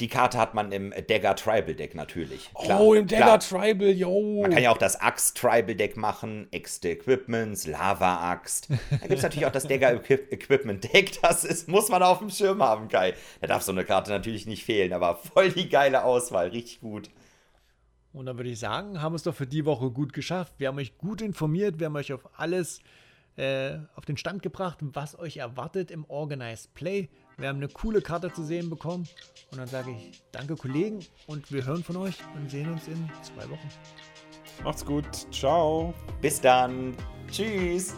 Die Karte hat man im Dagger Tribal Deck natürlich. Klar, oh, im Dagger klar. Tribal, yo. Man kann ja auch das Axt Tribal Deck machen, Äxte Equipments, Lava Axt. Da gibt es natürlich auch das Dagger Equipment Deck. Das ist, muss man auf dem Schirm haben, Kai. Da darf so eine Karte natürlich nicht fehlen, aber voll die geile Auswahl, richtig gut. Und dann würde ich sagen, haben wir es doch für die Woche gut geschafft. Wir haben euch gut informiert, wir haben euch auf alles äh, auf den Stand gebracht, was euch erwartet im Organized Play. Wir haben eine coole Karte zu sehen bekommen. Und dann sage ich danke, Kollegen. Und wir hören von euch und sehen uns in zwei Wochen. Macht's gut. Ciao. Bis dann. Tschüss.